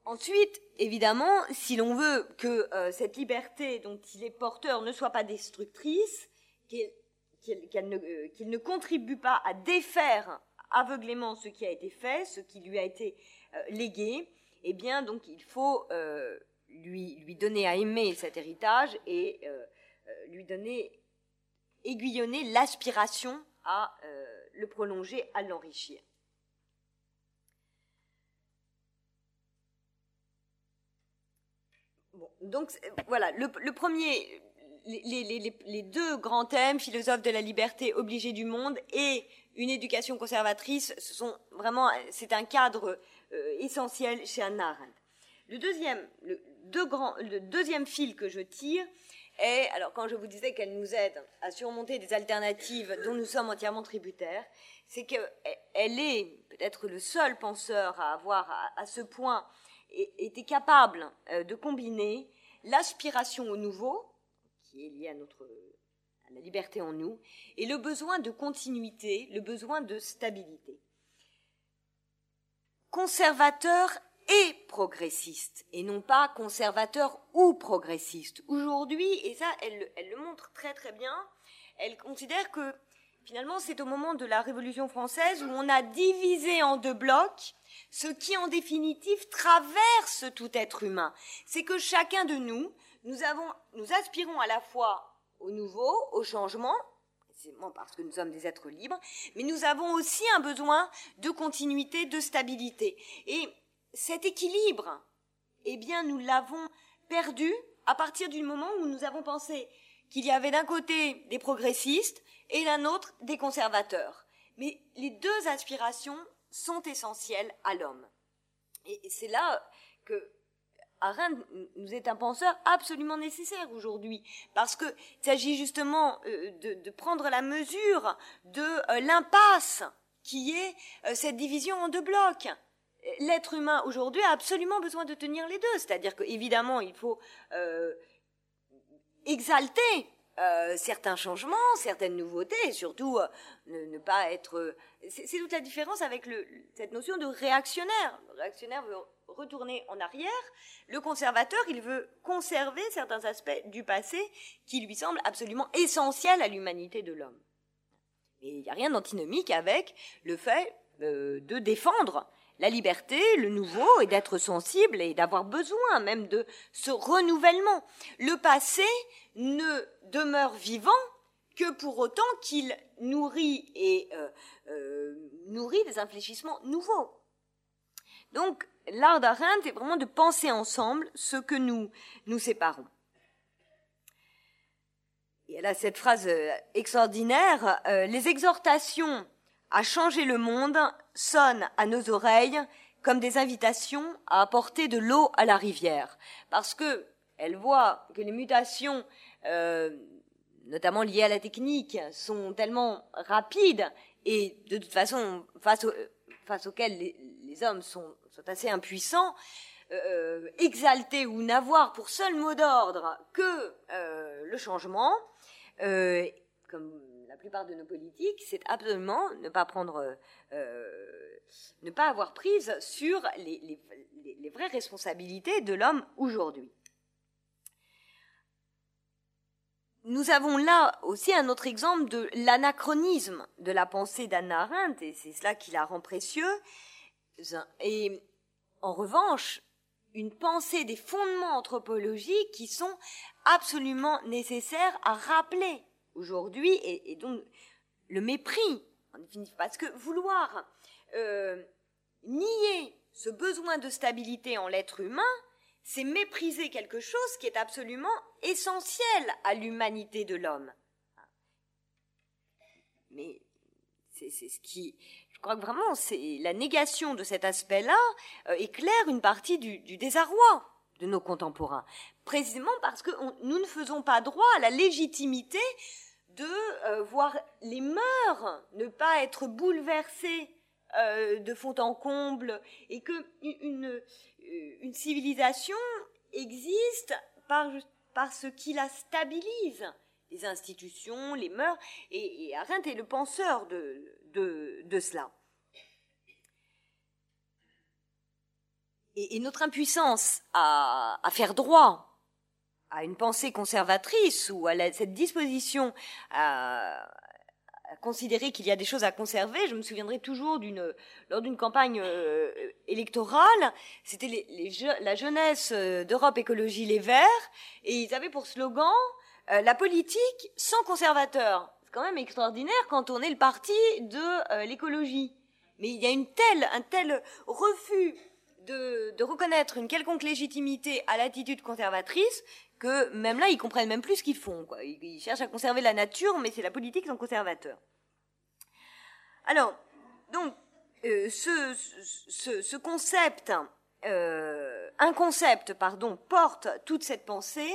Ensuite, évidemment, si l'on veut que euh, cette liberté dont il est porteur ne soit pas destructrice, euh, qu'il ne, contribue pas à défaire aveuglément ce qui a été fait, ce qui lui a été euh, légué, eh bien, donc, il faut lui donner à aimer cet héritage et lui donner, aiguillonner l'aspiration à le prolonger, à l'enrichir. Donc voilà, le premier, les, deux grands thèmes, philosophe de la liberté, obligé du monde, et une éducation conservatrice, ce sont vraiment, c'est un cadre euh, essentiel chez Anna Arendt. Le deuxième, le deuxième fil que je tire est, alors quand je vous disais qu'elle nous aide à surmonter des alternatives dont nous sommes entièrement tributaires, c'est qu'elle est peut-être le seul penseur à avoir à, ce point été capable euh, de combiner l'aspiration au nouveau, qui est lié à notre à la liberté en nous, et le besoin de continuité, le besoin de stabilité. Conservateur et progressiste et non pas conservateur ou progressiste. Aujourd'hui, et ça, elle, elle, le montre très très bien, elle considère que finalement c'est au moment de la Révolution française où on a divisé en deux blocs ce qui en définitive traverse tout être humain. C'est que chacun de nous, nous, avons, nous aspirons à la fois au nouveau, au changement, parce que nous sommes des êtres libres, mais nous avons aussi un besoin de continuité, de stabilité. Et cet équilibre, eh bien, nous l'avons perdu à partir du moment où nous avons pensé qu'il y avait d'un côté des progressistes et d'un autre des conservateurs. Mais les deux aspirations sont essentielles à l'homme. Et c'est là que Arendt nous est un penseur absolument nécessaire aujourd'hui, parce qu'il s'agit justement euh, de, prendre la mesure de euh, l'impasse qui est euh, cette division en deux blocs. L'être humain aujourd'hui a absolument besoin de tenir les deux, c'est-à-dire qu'évidemment il faut exalter euh, certains changements, certaines nouveautés, et surtout euh, ne, pas être. Euh, c'est toute la différence avec cette notion de réactionnaire. Le réactionnaire veut retourner en arrière. Le conservateur, il veut conserver certains aspects du passé qui lui semblent absolument essentiels à l'humanité de l'homme. Et il n'y a rien d'antinomique avec le fait de défendre la liberté, le nouveau, et d'être sensible et d'avoir besoin même de ce renouvellement. Le passé ne demeure vivant que pour autant qu'il nourrit et euh, euh, nourrit des infléchissements nouveaux. Donc, l'art d'Arendt est vraiment de penser ensemble ce que nous nous séparons. Et elle a cette phrase euh, extraordinaire les exhortations à changer le monde sonnent à nos oreilles comme des invitations à apporter de l'eau à la rivière, parce que elle voit que les mutations, euh, notamment liées à la technique, sont tellement rapides et de toute façon face, face auxquelles les, hommes sont, sont, assez impuissants, euh, ou n'avoir pour seul mot d'ordre que euh, le changement, euh, comme la plupart de nos politiques, c'est absolument ne pas prendre, euh, ne pas avoir prise sur les, vraies responsabilités de l'homme aujourd'hui. Nous avons là aussi un autre exemple de l'anachronisme de la pensée d'Anna Arendt, et c'est cela qui la rend précieux. Et en revanche, une pensée des fondements anthropologiques qui sont absolument nécessaires à rappeler aujourd'hui, et, donc le mépris, parce que vouloir euh, nier ce besoin de stabilité en l'être humain, c'est mépriser quelque chose qui est absolument essentiel à l'humanité de l'homme. Mais c'est ce qui, je crois que vraiment, c'est la négation de cet aspect-là euh, éclaire une partie du désarroi de nos contemporains, précisément parce que nous ne faisons pas droit à la légitimité de euh, voir les mœurs ne pas être bouleversées euh, de fond en comble et que une, une civilisation existe par, parce qu'il la stabilise les institutions, les mœurs, et, Arendt est le penseur de, cela. Et, notre impuissance à faire droit à une pensée conservatrice ou à cette disposition à, considérer qu'il y a des choses à conserver. Je me souviendrai toujours d'une lors d'une campagne euh, électorale, c'était la jeunesse euh, d'Europe Écologie Les Verts, et ils avaient pour slogan euh, la politique sans conservateur. C'est quand même extraordinaire quand on est le parti de l'écologie. Mais il y a une telle, un tel refus de reconnaître une quelconque légitimité à l'attitude conservatrice que même là, ils comprennent même plus ce qu'ils font. Quoi. Ils, cherchent à conserver la nature, mais c'est la politique sont conservateurs. Alors, donc, euh, ce, concept, euh, un concept, pardon, porte toute cette pensée.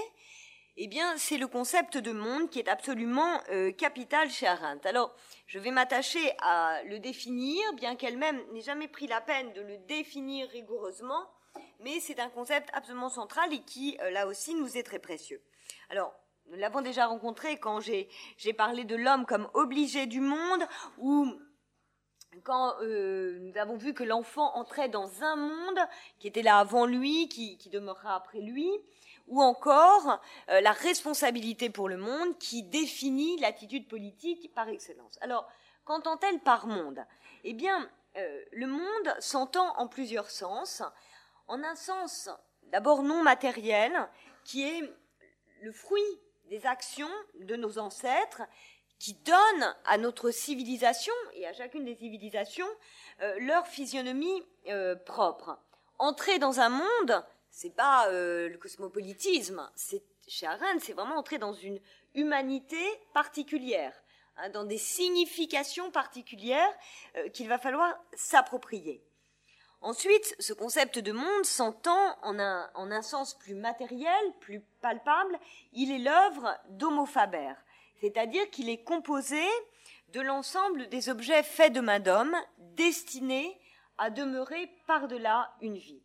Eh bien, c'est le concept de monde qui est absolument euh, capital chez Arendt. Alors, je vais m'attacher à le définir, bien qu'elle-même n'ait jamais pris la peine de le définir rigoureusement mais c'est un concept absolument central et qui, euh, là aussi, nous est très précieux. Alors, nous l'avons déjà rencontré quand j'ai parlé de l'homme comme obligé du monde, ou quand euh, nous avons vu que l'enfant entrait dans un monde qui était là avant lui, qui, qui demeurera après lui, ou encore euh, la responsabilité pour le monde qui définit l'attitude politique par excellence. Alors, qu'entend-elle par monde? Eh bien, le monde s'entend en plusieurs sens. En un sens d'abord non matériel, qui est le fruit des actions de nos ancêtres, qui donnent à notre civilisation et à chacune des civilisations euh, leur physionomie euh, propre. Entrer dans un monde, c'est pas le cosmopolitisme, c'est chez Arendt, c'est vraiment entrer dans une humanité particulière. Hein, dans des significations particulières euh, qu'il va falloir s'approprier. Ensuite, ce concept de monde s'entend en un, en un, sens plus matériel, plus palpable. Il est l'œuvre d'Homo Faber, c'est-à-dire qu'il est composé de l'ensemble des objets faits de main d'homme, destinés à demeurer par-delà une vie.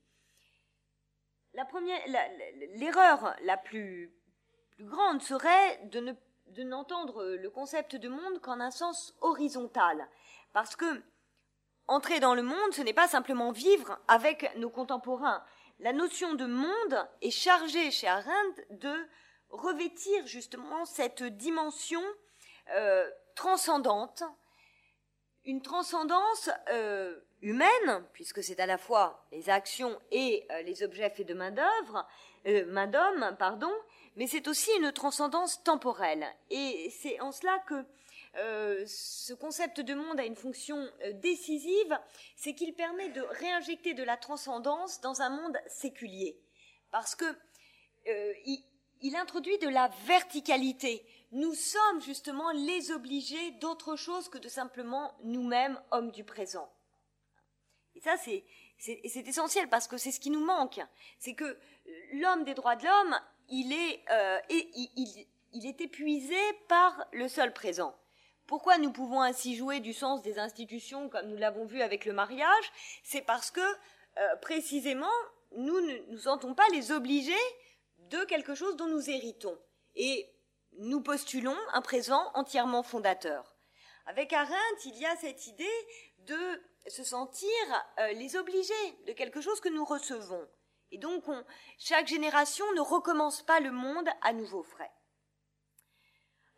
L'erreur la, plus, plus grande serait de ne de n'entendre le concept de monde qu'en un sens horizontal. Parce que entrer dans le monde, ce n'est pas simplement vivre avec nos contemporains. La notion de monde est chargée chez Arendt de revêtir justement cette dimension euh, transcendante, une transcendance euh, humaine, puisque c'est à la fois les actions et euh, les objets faits de main d'œuvre, main d'homme, pardon, mais c'est aussi une transcendance temporelle. Et c'est en cela que euh, ce concept de monde a une fonction euh, décisive, c'est qu'il permet de réinjecter de la transcendance dans un monde séculier. Parce que euh, il, introduit de la verticalité. Nous sommes justement les obligés d'autre chose que de simplement nous-mêmes, hommes du présent. Et ça, c'est, essentiel parce que c'est ce qui nous manque. C'est que l'homme des droits de l'homme il, est épuisé par le seul présent. Pourquoi nous pouvons ainsi jouer du sens des institutions comme nous l'avons vu avec le mariage? C'est parce que euh, précisément nous ne nous sentons pas les obligés de quelque chose dont nous héritons. Et nous postulons un présent entièrement fondateur. Avec Arendt, il y a cette idée de se sentir euh, les obligés de quelque chose que nous recevons. Et donc, chaque génération ne recommence pas le monde à nouveau frais.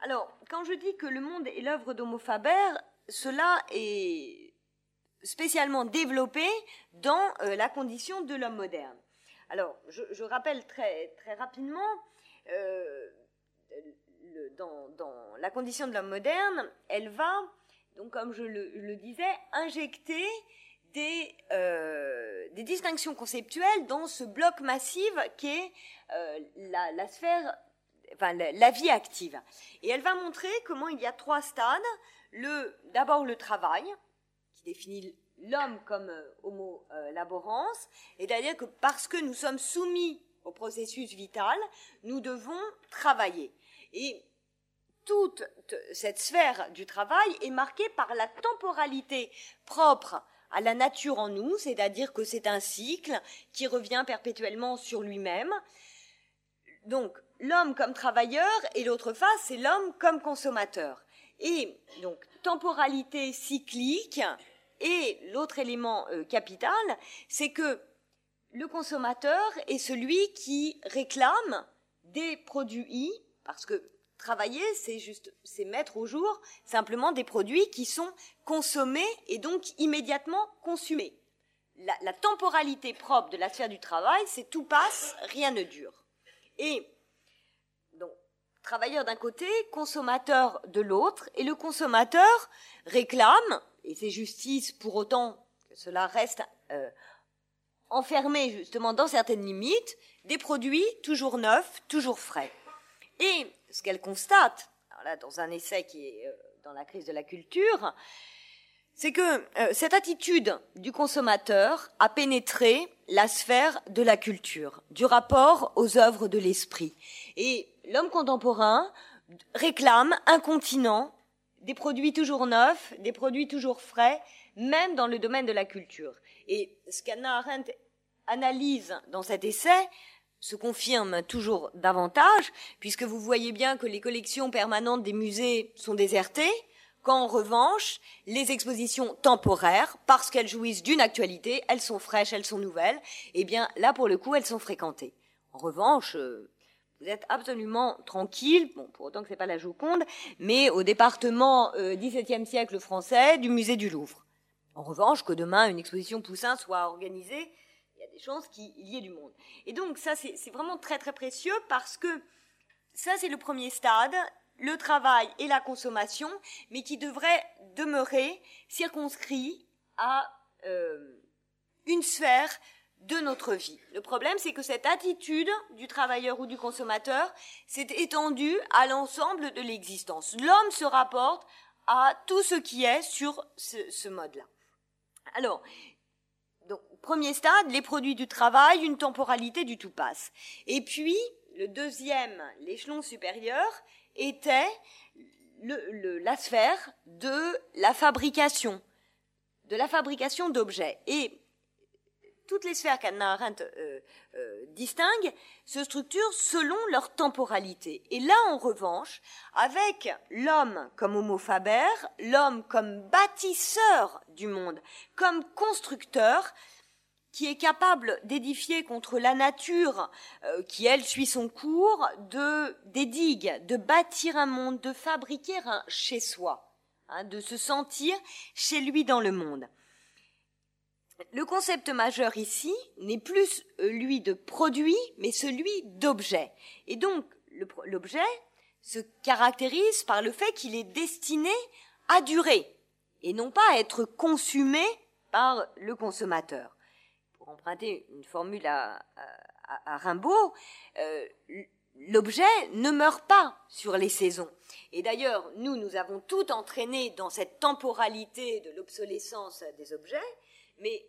Alors, quand je dis que le monde est l'œuvre d'Homo Faber, cela est spécialement développé dans euh, la condition de l'homme moderne. Alors, je, rappelle très, très rapidement, euh, dans, la condition de l'homme moderne, elle va, donc comme je le disais, injecter euh, des, distinctions conceptuelles dans ce bloc massif qui est euh, la, sphère, enfin la, vie active. Et elle va montrer comment il y a trois stades. Le, d'abord le travail, qui définit l'homme comme euh, homo laborans, et c'est-à-dire que parce que nous sommes soumis au processus vital, nous devons travailler. Et toute cette sphère du travail est marquée par la temporalité propre à la nature en nous, c'est-à-dire que c'est un cycle qui revient perpétuellement sur lui-même. Donc, l'homme comme travailleur et l'autre face, c'est l'homme comme consommateur. Et donc, temporalité cyclique et l'autre élément euh, capital, c'est que le consommateur est celui qui réclame des produits, parce que Travailler, c'est juste, c'est mettre au jour simplement des produits qui sont consommés et donc immédiatement consumés. La, temporalité propre de la du travail, c'est tout passe, rien ne dure. Et travailleur d'un côté, consommateur de l'autre, et le consommateur réclame, et c'est justice pour autant que cela reste euh, enfermé justement dans certaines limites, des produits toujours neufs, toujours frais. Et ce qu'elle constate, là, dans un essai qui est euh, dans la crise de la culture, c'est que euh, cette attitude du consommateur a pénétré la sphère de la culture, du rapport aux œuvres de l'esprit. Et l'homme contemporain réclame un continent, des produits toujours neufs, des produits toujours frais, même dans le domaine de la culture. Et ce qu'Anna Arendt analyse dans cet essai, se confirme toujours davantage, puisque vous voyez bien que les collections permanentes des musées sont désertées, Qu'en revanche, les expositions temporaires, parce qu'elles jouissent d'une actualité, elles sont fraîches, elles sont nouvelles, eh bien là pour le coup, elles sont fréquentées. En revanche, euh, vous êtes absolument tranquille, bon, pour autant que c'est pas la Joconde, mais au département euh, XVIIe siècle français du musée du Louvre. En revanche, que demain une exposition Poussin soit organisée, il y a des chances qu'il y ait du monde. Et donc ça, c'est vraiment très très précieux parce que ça, c'est le premier stade, le travail et la consommation, mais qui devrait demeurer circonscrit à euh, une sphère de notre vie. Le problème, c'est que cette attitude du travailleur ou du consommateur s'est étendue à l'ensemble de l'existence. L'homme se rapporte à tout ce qui est sur ce, mode-là. Alors, donc, premier stade, les produits du travail, une temporalité du tout passe. Et puis, le deuxième, l'échelon supérieur, était la sphère de la fabrication, de la fabrication d'objets. Et toutes les sphères qu'Anna Arendt euh, euh, distingue se structurent selon leur temporalité. Et là, en revanche, avec l'homme comme homo faber, l'homme comme bâtisseur du monde, comme constructeur, qui est capable d'édifier contre la nature euh, qui, elle, suit son cours, de des digues, de bâtir un monde, de fabriquer un chez soi, hein, de se sentir chez lui dans le monde. Le concept majeur ici n'est plus euh, lui de produit, mais celui d'objet. Et donc, l'objet se caractérise par le fait qu'il est destiné à durer et non pas à être consumé par le consommateur. Emprunter une formule à, Rimbaud, euh, l'objet ne meurt pas sur les saisons. Et d'ailleurs, nous, nous avons tout entraîné dans cette temporalité de l'obsolescence des objets, mais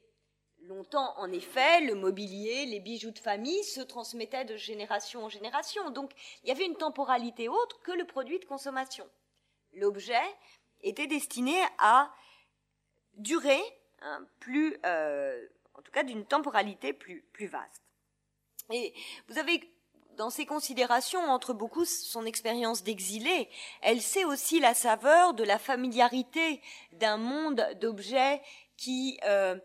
longtemps, en effet, le mobilier, les bijoux de famille se transmettaient de génération en génération. Donc, il y avait une temporalité autre que le produit de consommation. L'objet était destiné à durer hein, plus, euh, en tout cas, d'une temporalité plus, plus vaste. Et vous avez dans ses considérations, entre beaucoup son expérience d'exilé, elle sait aussi la saveur de la familiarité d'un monde d'objets qui euh,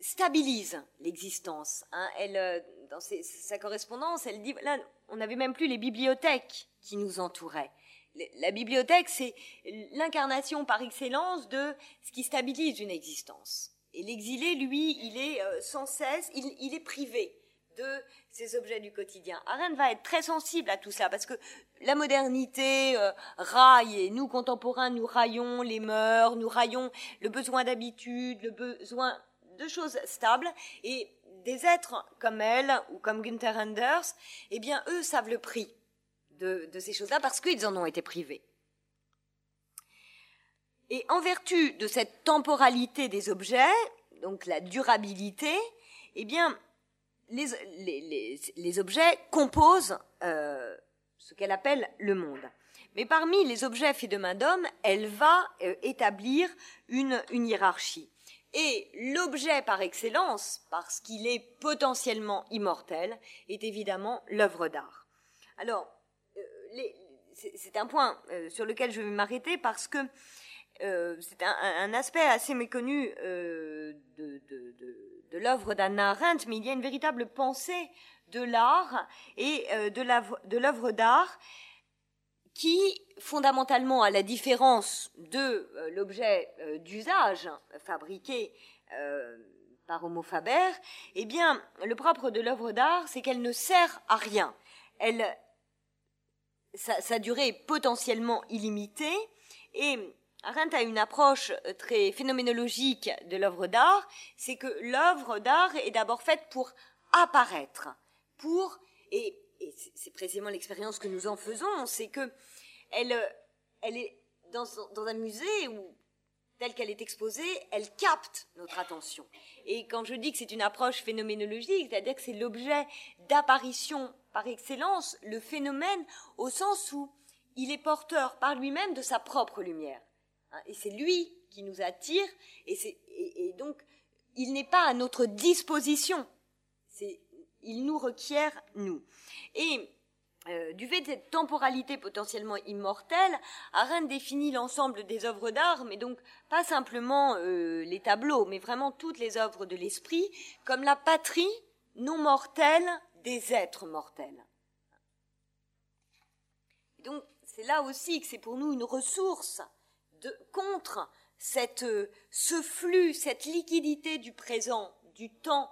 stabilise l'existence. Hein. Elle, euh, dans sa correspondance, elle dit là, on n'avait même plus les bibliothèques qui nous entouraient. La bibliothèque, c'est l'incarnation par excellence de ce qui stabilise une existence. Et l'exilé, lui, il est euh, sans cesse, il, est privé de ces objets du quotidien. Arendt va être très sensible à tout ça parce que la modernité euh, raille et nous contemporains nous raillons les mœurs, nous raillons le besoin d'habitude, le besoin deux choses stables et des êtres comme elle ou comme Günther Anders, eh bien, eux savent le prix de, ces choses-là parce qu'ils en ont été privés. Et en vertu de cette temporalité des objets, donc la durabilité, eh bien, les, objets composent euh, ce qu'elle appelle le monde. Mais parmi les objets faits de main d'homme, elle va euh, établir une hiérarchie. Et l'objet par excellence, parce qu'il est potentiellement immortel, est évidemment l'œuvre d'art. Alors, euh, c'est un point sur lequel je vais m'arrêter parce que euh, c'est un, aspect assez méconnu de, de l'œuvre d'Anna Arendt, mais il y a une véritable pensée de l'art et de l'œuvre d'art qui, fondamentalement, à la différence de euh, l'objet euh, d'usage fabriqué euh, par Homo Faber, eh bien, le propre de l'œuvre d'art, c'est qu'elle ne sert à rien. Elle, sa, sa, durée est potentiellement illimitée et Arendt a une approche très phénoménologique de l'œuvre d'art, c'est que l'œuvre d'art est d'abord faite pour apparaître, pour et c'est précisément l'expérience que nous en faisons, c'est que elle, elle est dans, dans un musée où telle qu'elle est exposée, elle capte notre attention. Et quand je dis que c'est une approche phénoménologique, c'est-à-dire que c'est l'objet d'apparition par excellence, le phénomène au sens où il est porteur par lui-même de sa propre lumière. Hein, et c'est lui qui nous attire, et, donc il n'est pas à notre disposition. Il nous requiert, nous. Et euh, du fait de cette temporalité potentiellement immortelle, Arendt définit l'ensemble des œuvres d'art, mais donc pas simplement euh, les tableaux, mais vraiment toutes les œuvres de l'esprit, comme la patrie non mortelle des êtres mortels. donc c'est là aussi que c'est pour nous une ressource contre cette, ce flux, cette liquidité du présent, du temps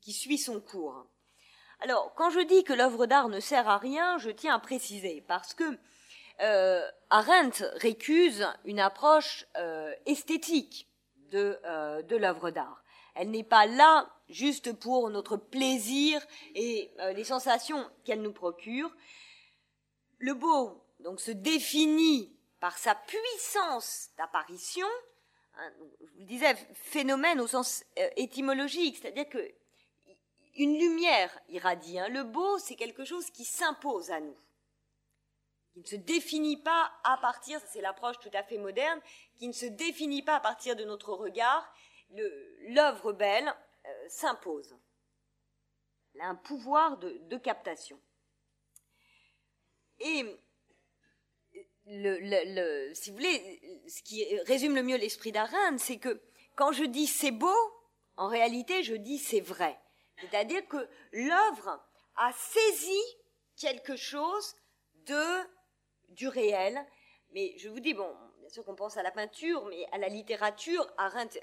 qui, suit son cours. Alors, quand je dis que l'œuvre d'art ne sert à rien, je tiens à préciser, parce que euh, Arendt récuse une approche euh, esthétique de, euh, de l'œuvre d'art. Elle n'est pas là juste pour notre plaisir et euh, les sensations qu'elle nous procure. Le beau donc se définit par sa puissance d'apparition. Hein, je vous le disais, phénomène au sens euh, étymologique, c'est-à-dire que une lumière irradie. Hein. Le beau, c'est quelque chose qui s'impose à nous, qui ne se définit pas à partir, c'est l'approche tout à fait moderne, qui ne se définit pas à partir de notre regard. L'œuvre belle euh, s'impose. Elle a un pouvoir de, de captation. Et si vous voulez, ce qui résume le mieux l'esprit d'Arendt, c'est que quand je dis c'est beau, en réalité, je dis c'est vrai. C'est-à-dire que l'œuvre a saisi quelque chose de, du réel. Mais je vous dis, bon, bien sûr qu'on pense à la peinture, mais à la littérature, Arendt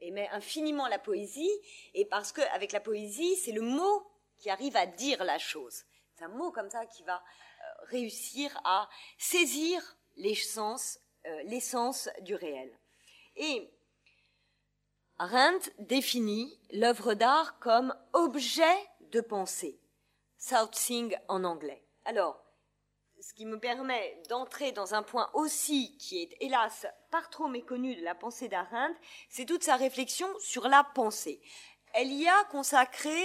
aimait infiniment la poésie, et parce qu'avec la poésie, c'est le mot qui arrive à dire la chose. C'est un mot comme ça qui va réussir à saisir l'essence, euh, l'essence du réel. Et Arendt définit l'œuvre d'art comme objet de pensée, something en anglais. Alors, ce qui me permet d'entrer dans un point aussi qui est hélas par trop méconnu de la pensée d'Arendt, c'est toute sa réflexion sur la pensée. Elle y a consacré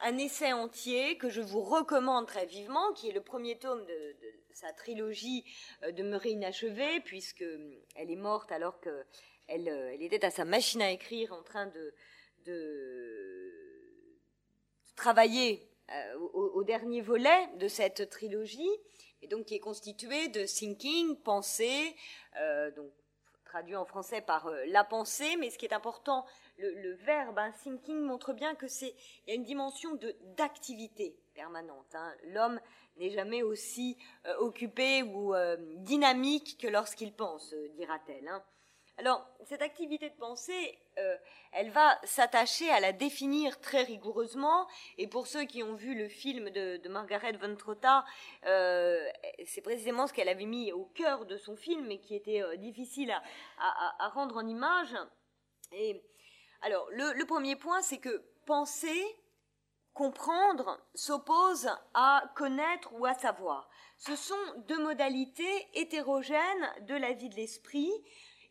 un essai entier que je vous recommande très vivement, qui est le premier tome de, sa trilogie euh, de inachevée, puisque euh, elle est morte alors que euh, était à sa machine à écrire en train de, travailler au, dernier volet de cette trilogie, et donc qui est constitué de thinking, pensée, donc traduit en français par la pensée, mais ce qui est important, le, verbe hein, thinking montre bien que c'est il y a une dimension de d'activité permanente. Hein. L'homme n'est jamais aussi occupé ou dynamique que lorsqu'il pense, dira-t-elle. Hein. Alors, cette activité de pensée, euh, elle va s'attacher à la définir très rigoureusement. Et pour ceux qui ont vu le film de, Margaret von Trotta, euh, c'est précisément ce qu'elle avait mis au cœur de son film et qui était euh, difficile à, rendre en image. Et alors, le premier point, c'est que penser, comprendre, s'oppose à connaître ou à savoir. Ce sont deux modalités hétérogènes de la vie de l'esprit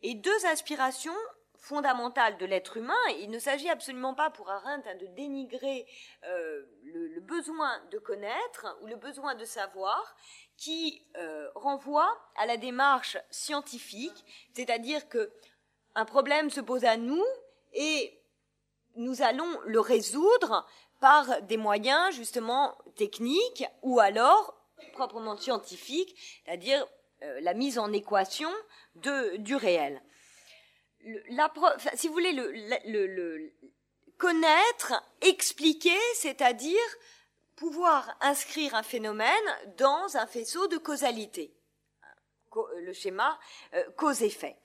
et deux aspirations fondamentales de l'être humain. Il ne s'agit absolument pas pour Arendt hein, de dénigrer euh, le, besoin de connaître ou le besoin de savoir qui euh, renvoie à la démarche scientifique, c'est-à-dire que un problème se pose à nous et nous allons le résoudre par des moyens justement techniques ou alors proprement scientifiques, c'est-à-dire euh, la mise en équation de, du réel. la, si vous voulez, le, connaître, expliquer, c'est-à-dire pouvoir inscrire un phénomène dans un faisceau de causalité. Le schéma euh, cause-effet.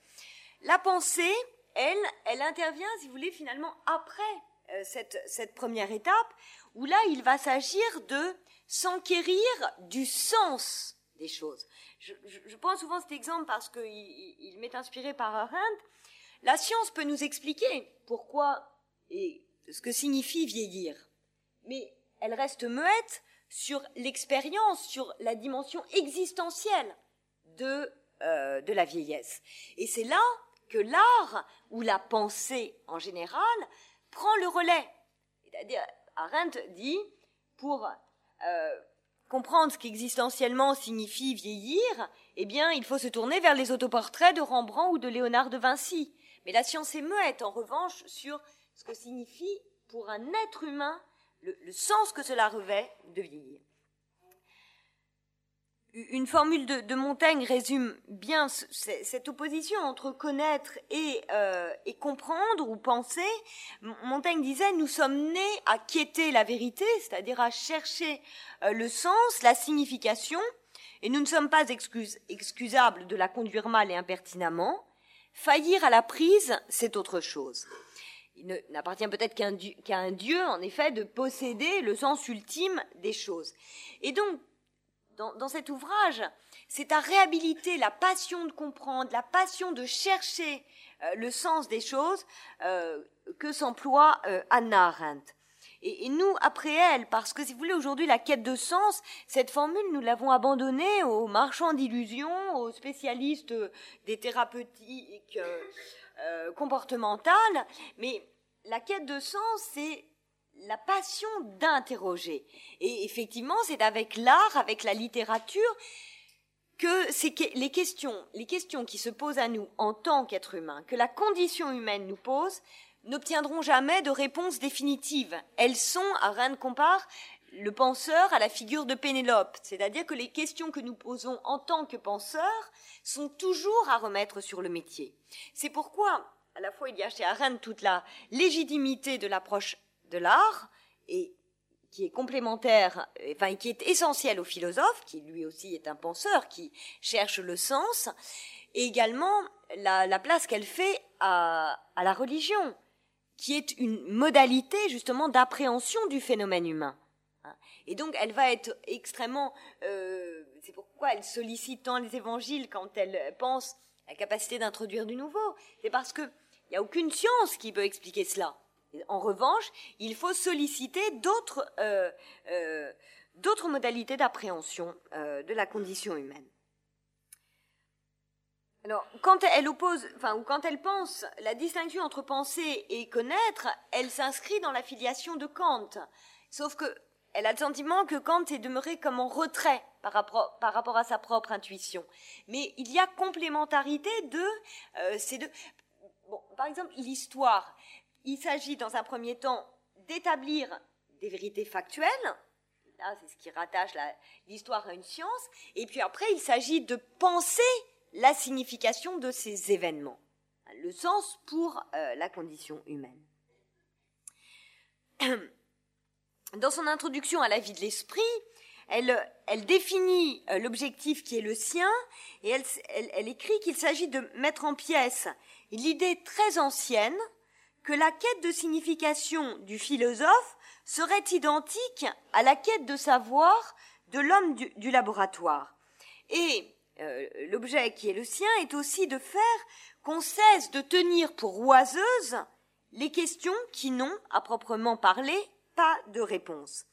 La pensée, elle, intervient, si vous voulez, finalement après euh, cette, première étape, où là, il va s'agir de s'enquérir du sens des choses. Je, prends souvent cet exemple parce qu'il il, m'est inspiré par Arendt. La science peut nous expliquer pourquoi et ce que signifie vieillir, mais elle reste muette sur l'expérience, sur la dimension existentielle de, euh, de la vieillesse. Et c'est là que l'art ou la pensée en général prend le relais. C'est-à-dire, Arendt dit, pour euh, comprendre ce qu'existentiellement signifie vieillir, eh bien, il faut se tourner vers les autoportraits de Rembrandt ou de Léonard de Vinci. Mais la science est muette, en revanche, sur ce que signifie pour un être humain le, sens que cela revêt de vieillir. Une formule de, Montaigne résume bien cette opposition entre connaître et, euh, comprendre ou penser. Montaigne disait nous sommes nés à quitter la vérité, c'est-à-dire à chercher euh, le sens, la signification, et nous ne sommes pas excusables de la conduire mal et impertinemment. Faillir à la prise, c'est autre chose. Il n'appartient peut-être qu'à un Dieu, en effet, de posséder le sens ultime des choses. Et donc, dans, cet ouvrage, c'est à réhabiliter la passion de comprendre, la passion de chercher euh, le sens des choses euh, que s'emploie euh, Anna Arendt. Et, nous, après elle, parce que si vous voulez, aujourd'hui, la quête de sens, cette formule, nous l'avons abandonnée aux marchands d'illusions, aux spécialistes des thérapeutiques comportementales, mais la quête de sens, c'est la passion d'interroger. Et effectivement, c'est avec l'art, avec la littérature, que les questions, les questions qui se posent à nous en tant qu'êtres humains, que la condition humaine nous pose, n'obtiendront jamais de réponse définitive. Elles sont, à rien de compare, le penseur à la figure de Pénélope, c'est-à-dire que les questions que nous posons en tant que penseurs sont toujours à remettre sur le métier. C'est pourquoi, à la fois, il y a chez Arendt toute la légitimité de l'approche de l'art et qui est complémentaire, enfin qui est essentiel au philosophe, qui lui aussi est un penseur, qui cherche le sens, et également la, place qu'elle fait à, la religion, qui est une modalité justement d'appréhension du phénomène humain. Et donc elle va être extrêmement, euh, c'est pourquoi elle sollicite tant les évangiles quand elle pense la capacité d'introduire du nouveau. C'est parce que il n'y a aucune science qui peut expliquer cela. En revanche, il faut solliciter d'autres euh, euh, modalités d'appréhension euh, de la condition humaine. Alors, quand elle oppose, enfin, ou quand elle pense la distinction entre penser et connaître, elle s'inscrit dans la filiation de Kant. Sauf que elle a le sentiment que Kant est demeuré comme en retrait par rapport, à sa propre intuition. Mais il y a complémentarité de ces deux. Bon, par exemple, l'histoire il s'agit dans un premier temps d'établir des vérités factuelles. Là, c'est ce qui rattache l'histoire à une science. Et puis après, il s'agit de penser la signification de ces événements, le sens pour euh, la condition humaine. Dans son introduction à la vie de l'esprit, elle, définit euh, l'objectif qui est le sien et elle, elle écrit qu'il s'agit de mettre en pièces l'idée très ancienne que la quête de signification du philosophe serait identique à la quête de savoir de l'homme du, laboratoire. Et euh, l'objet qui est le sien est aussi de faire qu'on cesse de tenir pour oiseuses les questions qui n'ont, à proprement parler, pas de réponse.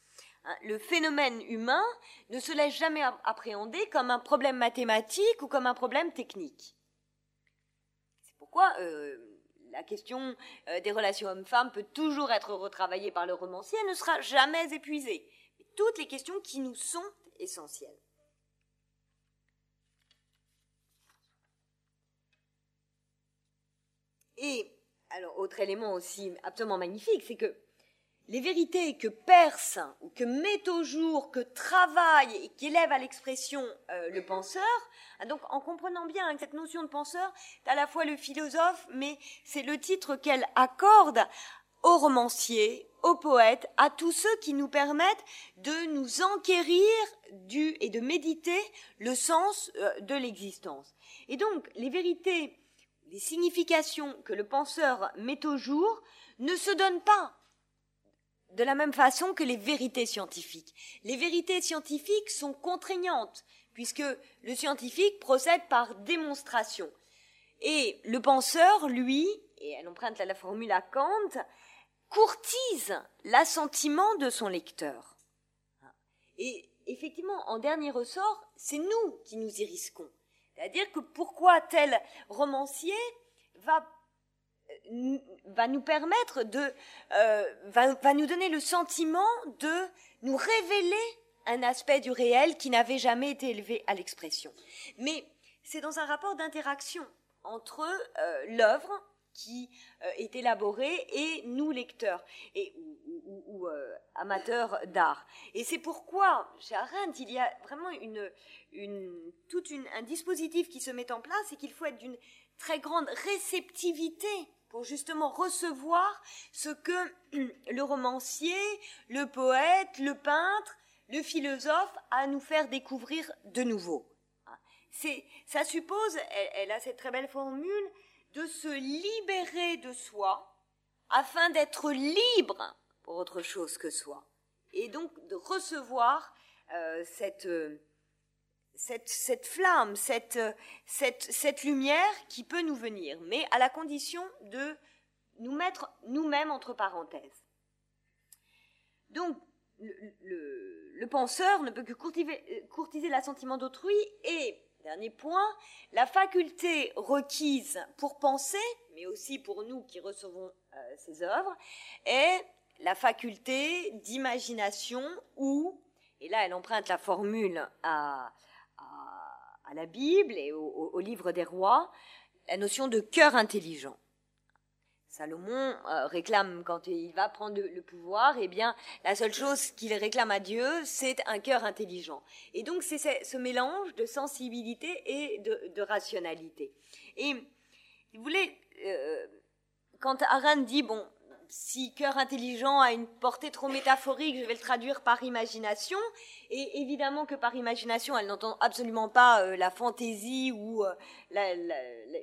Hein, le phénomène humain ne se laisse jamais appréhender comme un problème mathématique ou comme un problème technique. C'est pourquoi euh, la question euh, des relations hommes-femmes peut toujours être retravaillée par le romancier, elle ne sera jamais épuisée. toutes les questions qui nous sont essentielles. Et, alors, autre élément aussi absolument magnifique, c'est que les vérités que perce ou que met au jour, que travaille et qu'élève à l'expression euh, le penseur, ah, donc en comprenant bien que cette notion de penseur est à la fois le philosophe, mais c'est le titre qu'elle accorde aux romanciers, aux poètes, à tous ceux qui nous permettent de nous enquérir du et de méditer le sens euh, de l'existence. Et donc les vérités, les significations que le penseur met au jour ne se donnent pas de la même façon que les vérités scientifiques. Les vérités scientifiques sont contraignantes, puisque le scientifique procède par démonstration. Et le penseur, lui, et elle emprunte la formule à Kant, courtise l'assentiment de son lecteur. Et effectivement, en dernier ressort, c'est nous qui nous y risquons. C'est-à-dire que pourquoi tel romancier va va nous permettre de, euh, va, nous donner le sentiment de nous révéler un aspect du réel qui n'avait jamais été élevé à l'expression. Mais c'est dans un rapport d'interaction entre euh, l'œuvre qui euh, est élaborée et nous lecteurs, et ou, ou euh, amateur d'art. Et c'est pourquoi, chez Arendt, il y a vraiment une, une, tout un dispositif qui se met en place et qu'il faut être d'une très grande réceptivité pour justement recevoir ce que le romancier, le poète, le peintre, le philosophe a à nous faire découvrir de nouveau. C'est, ça suppose, elle a cette très belle formule, de se libérer de soi afin d'être libre pour autre chose que soi. Et donc de recevoir euh, cette, euh, cette, flamme, cette, cette, lumière qui peut nous venir, mais à la condition de nous mettre nous-mêmes entre parenthèses. Donc, le, penseur ne peut que courtiser, courtiser l'assentiment d'autrui et Dernier point, la faculté requise pour penser, mais aussi pour nous qui recevons euh, ces œuvres, est la faculté d'imagination ou, et là elle emprunte la formule à, à, la Bible et au, livre des rois, la notion de cœur intelligent. Salomon euh, réclame quand il va prendre le, pouvoir, eh bien, la seule chose qu'il réclame à Dieu, c'est un cœur intelligent. Et donc, c'est ce, mélange de sensibilité et de, rationalité. Et, vous voulez, euh, quand Arendt dit, bon, si cœur intelligent a une portée trop métaphorique, je vais le traduire par imagination. Et évidemment que par imagination, elle n'entend absolument pas euh, la fantaisie ou euh,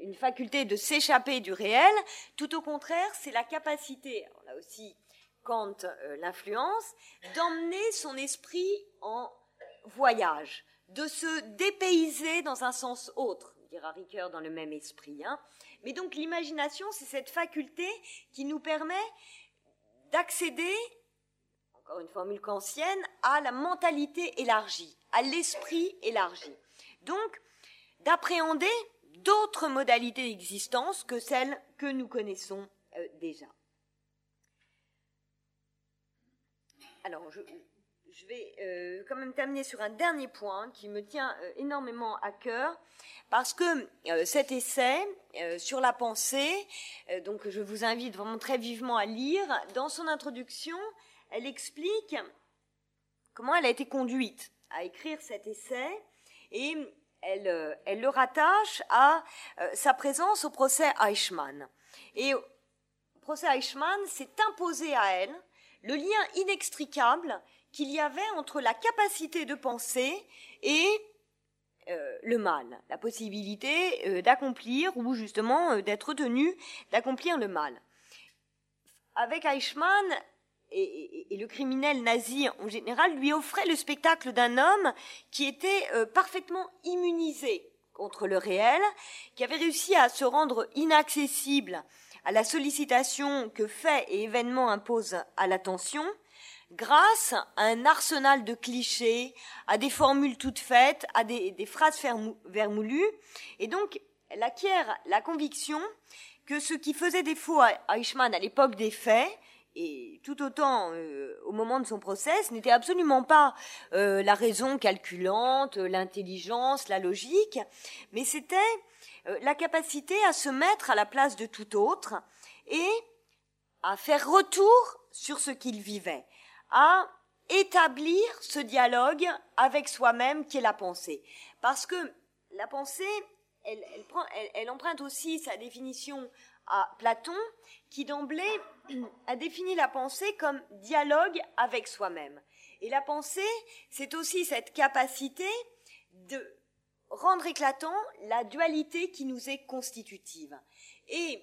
une faculté de s'échapper du réel. Tout au contraire, c'est la capacité, a aussi Kant euh, l'influence, d'emmener son esprit en voyage, de se dépayser dans un sens autre, dira dans le même esprit. Hein. Mais donc l'imagination, c'est cette faculté qui nous permet d'accéder, encore une formule kantienne, à la mentalité élargie, à l'esprit élargi. Donc, d'appréhender d'autres modalités d'existence que celles que nous connaissons euh, déjà. Alors, je, je vais euh, quand même terminer sur un dernier point qui me tient euh, énormément à cœur, parce que euh, cet essai sur la pensée, donc je vous invite vraiment très vivement à lire, dans son introduction, elle explique comment elle a été conduite à écrire cet essai, et elle, elle le rattache à sa présence au procès Eichmann. Et au procès Eichmann s'est imposé à elle le lien inextricable qu'il y avait entre la capacité de penser et euh, le mal, la possibilité euh, d'accomplir ou justement euh, d'être tenu d'accomplir le mal. Avec Eichmann et, le criminel nazi en général lui offrait le spectacle d'un homme qui était parfaitement immunisé contre le réel, qui avait réussi à se rendre inaccessible à la sollicitation que faits et événements imposent à l'attention, grâce à un arsenal de clichés, à des formules toutes faites, à des, phrases vermoulues, et donc elle acquiert la conviction que ce qui faisait défaut à Eichmann à l'époque des faits, et tout autant euh, au moment de son procès, ce n'était absolument pas euh, la raison calculante, l'intelligence, la logique, mais c'était euh, la capacité à se mettre à la place de tout autre et à faire retour sur ce qu'il vivait à établir ce dialogue avec soi-même qui est la pensée. Parce que la pensée, elle, emprunte aussi sa définition à Platon, qui d'emblée a défini la pensée comme dialogue avec soi-même. Et la pensée, c'est aussi cette capacité de rendre éclatant la dualité qui nous est constitutive. Et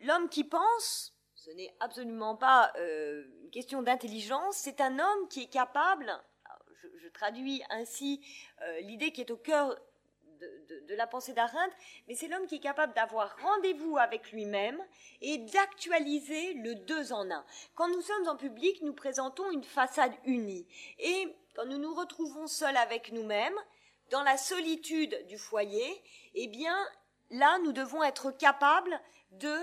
l'homme qui pense, ce n'est absolument pas euh, une question d'intelligence, c'est un homme qui est capable, je, traduis ainsi euh, l'idée qui est au cœur de, la pensée d'Arendt, mais c'est l'homme qui est capable d'avoir rendez-vous avec lui-même et d'actualiser le deux en un. Quand nous sommes en public, nous présentons une façade unie. Et quand nous nous retrouvons seuls avec nous-mêmes, dans la solitude du foyer, eh bien, là, nous devons être capables de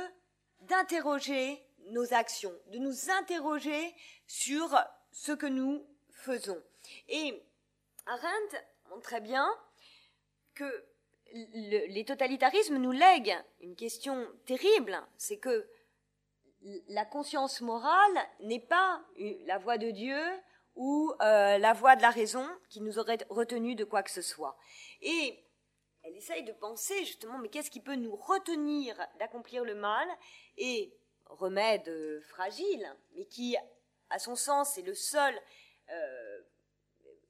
d'interroger nos actions, de nous interroger sur ce que nous faisons. Et Arendt montre très bien que les totalitarismes nous lèguent une question terrible, c'est que la conscience morale n'est pas la voix de Dieu ou euh, la voix de la raison qui nous aurait retenu de quoi que ce soit. Et elle essaye de penser justement, mais qu'est-ce qui peut nous retenir d'accomplir le mal? Et remède fragile, mais qui, à son sens, est le seul euh,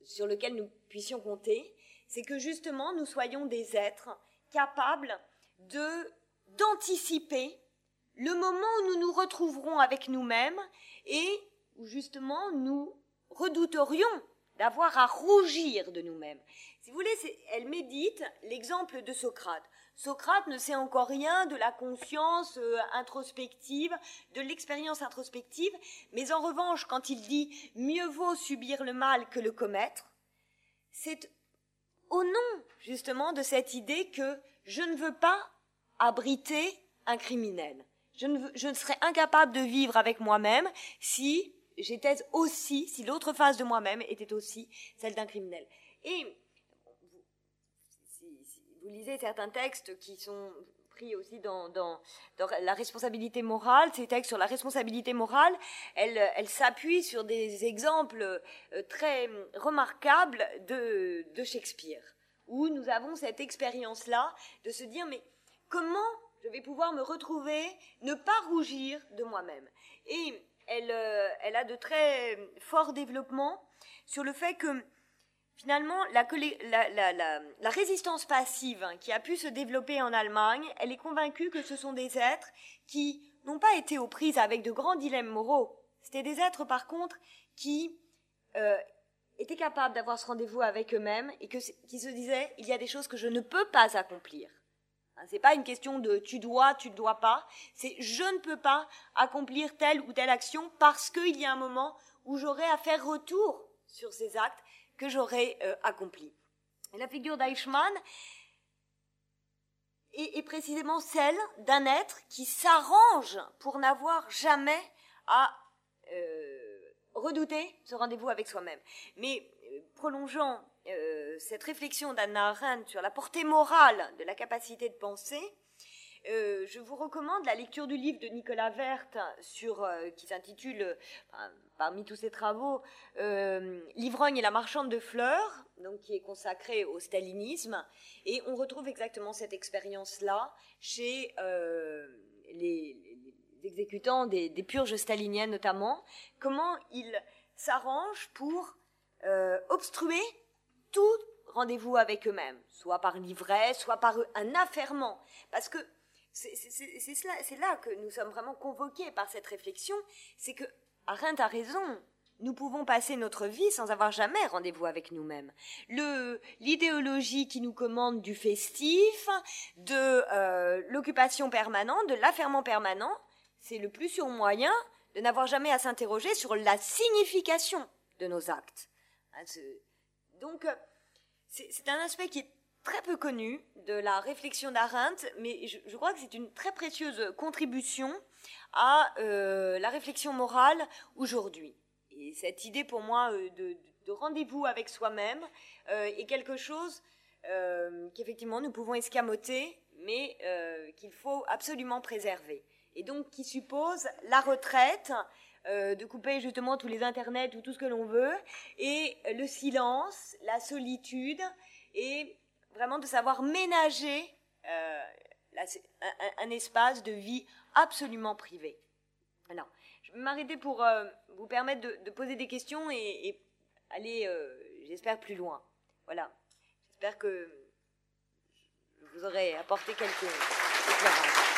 sur lequel nous puissions compter, c'est que justement nous soyons des êtres capables de d'anticiper le moment où nous nous retrouverons avec nous-mêmes et où justement nous redouterions d'avoir à rougir de nous-mêmes. Si vous voulez, elle médite l'exemple de Socrate. Socrate ne sait encore rien de la conscience euh, introspective, de l'expérience introspective, mais en revanche, quand il dit mieux vaut subir le mal que le commettre, c'est au nom justement de cette idée que je ne veux pas abriter un criminel. Je ne, je ne serais incapable de vivre avec moi-même si j'étais aussi, si l'autre face de moi-même était aussi celle d'un criminel. Et vous lisez certains textes qui sont pris aussi dans, dans, la responsabilité morale, ces textes sur la responsabilité morale, elle, elle s'appuie sur des exemples euh, très remarquables de, de Shakespeare, où nous avons cette expérience-là de se dire, mais comment je vais pouvoir me retrouver, ne pas rougir de moi-même? Et euh, elle, a de très forts développements sur le fait que finalement, la, résistance passive hein, qui a pu se développer en Allemagne, elle est convaincue que ce sont des êtres qui n'ont pas été aux prises avec de grands dilemmes moraux. C'était des êtres, par contre, qui euh, étaient capables d'avoir ce rendez-vous avec eux-mêmes et qui se disaient, il y a des choses que je ne peux pas accomplir. Hein, c'est pas une question de tu dois, tu ne dois pas. C'est je ne peux pas accomplir telle ou telle action parce qu'il y a un moment où j'aurai à faire retour sur ces actes que j'aurai euh, accomplis. Et la figure d'Eichmann est, précisément celle d'un être qui s'arrange pour n'avoir jamais à euh, redouter ce rendez-vous avec soi-même. Mais euh, prolongeant cette réflexion d'Anna Arendt sur la portée morale de la capacité de penser, euh, je vous recommande la lecture du livre de Nicolas Vert sur, euh, qui s'intitule, parmi tous ses travaux, L'ivrogne et la marchande de fleurs, donc qui est consacré au stalinisme, et on retrouve exactement cette expérience-là chez les, exécutants des, des, purges staliniennes notamment, comment ils s'arrangent pour obstruer tout rendez-vous avec eux-mêmes, soit par l'ivresse, soit par un affairement. Parce que c'est là que nous sommes vraiment convoqués par cette réflexion, c'est que Arendt a raison. Nous pouvons passer notre vie sans avoir jamais rendez-vous avec nous-mêmes. l'idéologie qui nous commande du festif, de euh, l'occupation permanente, de l'affairement permanent, c'est le plus sûr moyen de n'avoir jamais à s'interroger sur la signification de nos actes. Hein, donc, euh, c'est un aspect qui est très peu connu de la réflexion d'Arendt, mais je, crois que c'est une très précieuse contribution à euh, la réflexion morale aujourd'hui. Et cette idée pour moi euh, de, rendez-vous avec soi-même est quelque chose qu'effectivement nous pouvons escamoter, mais qu'il faut absolument préserver. Et donc qui suppose la retraite euh, de couper justement tous les internets ou tout ce que l'on veut, et le silence, la solitude, et vraiment de savoir ménager euh, un, espace de vie absolument privé. Alors, je vais m'arrêter pour euh, vous permettre de, poser des questions et, aller, j'espère, plus loin. Voilà. J'espère que vous aurez apporté quelques éclairages.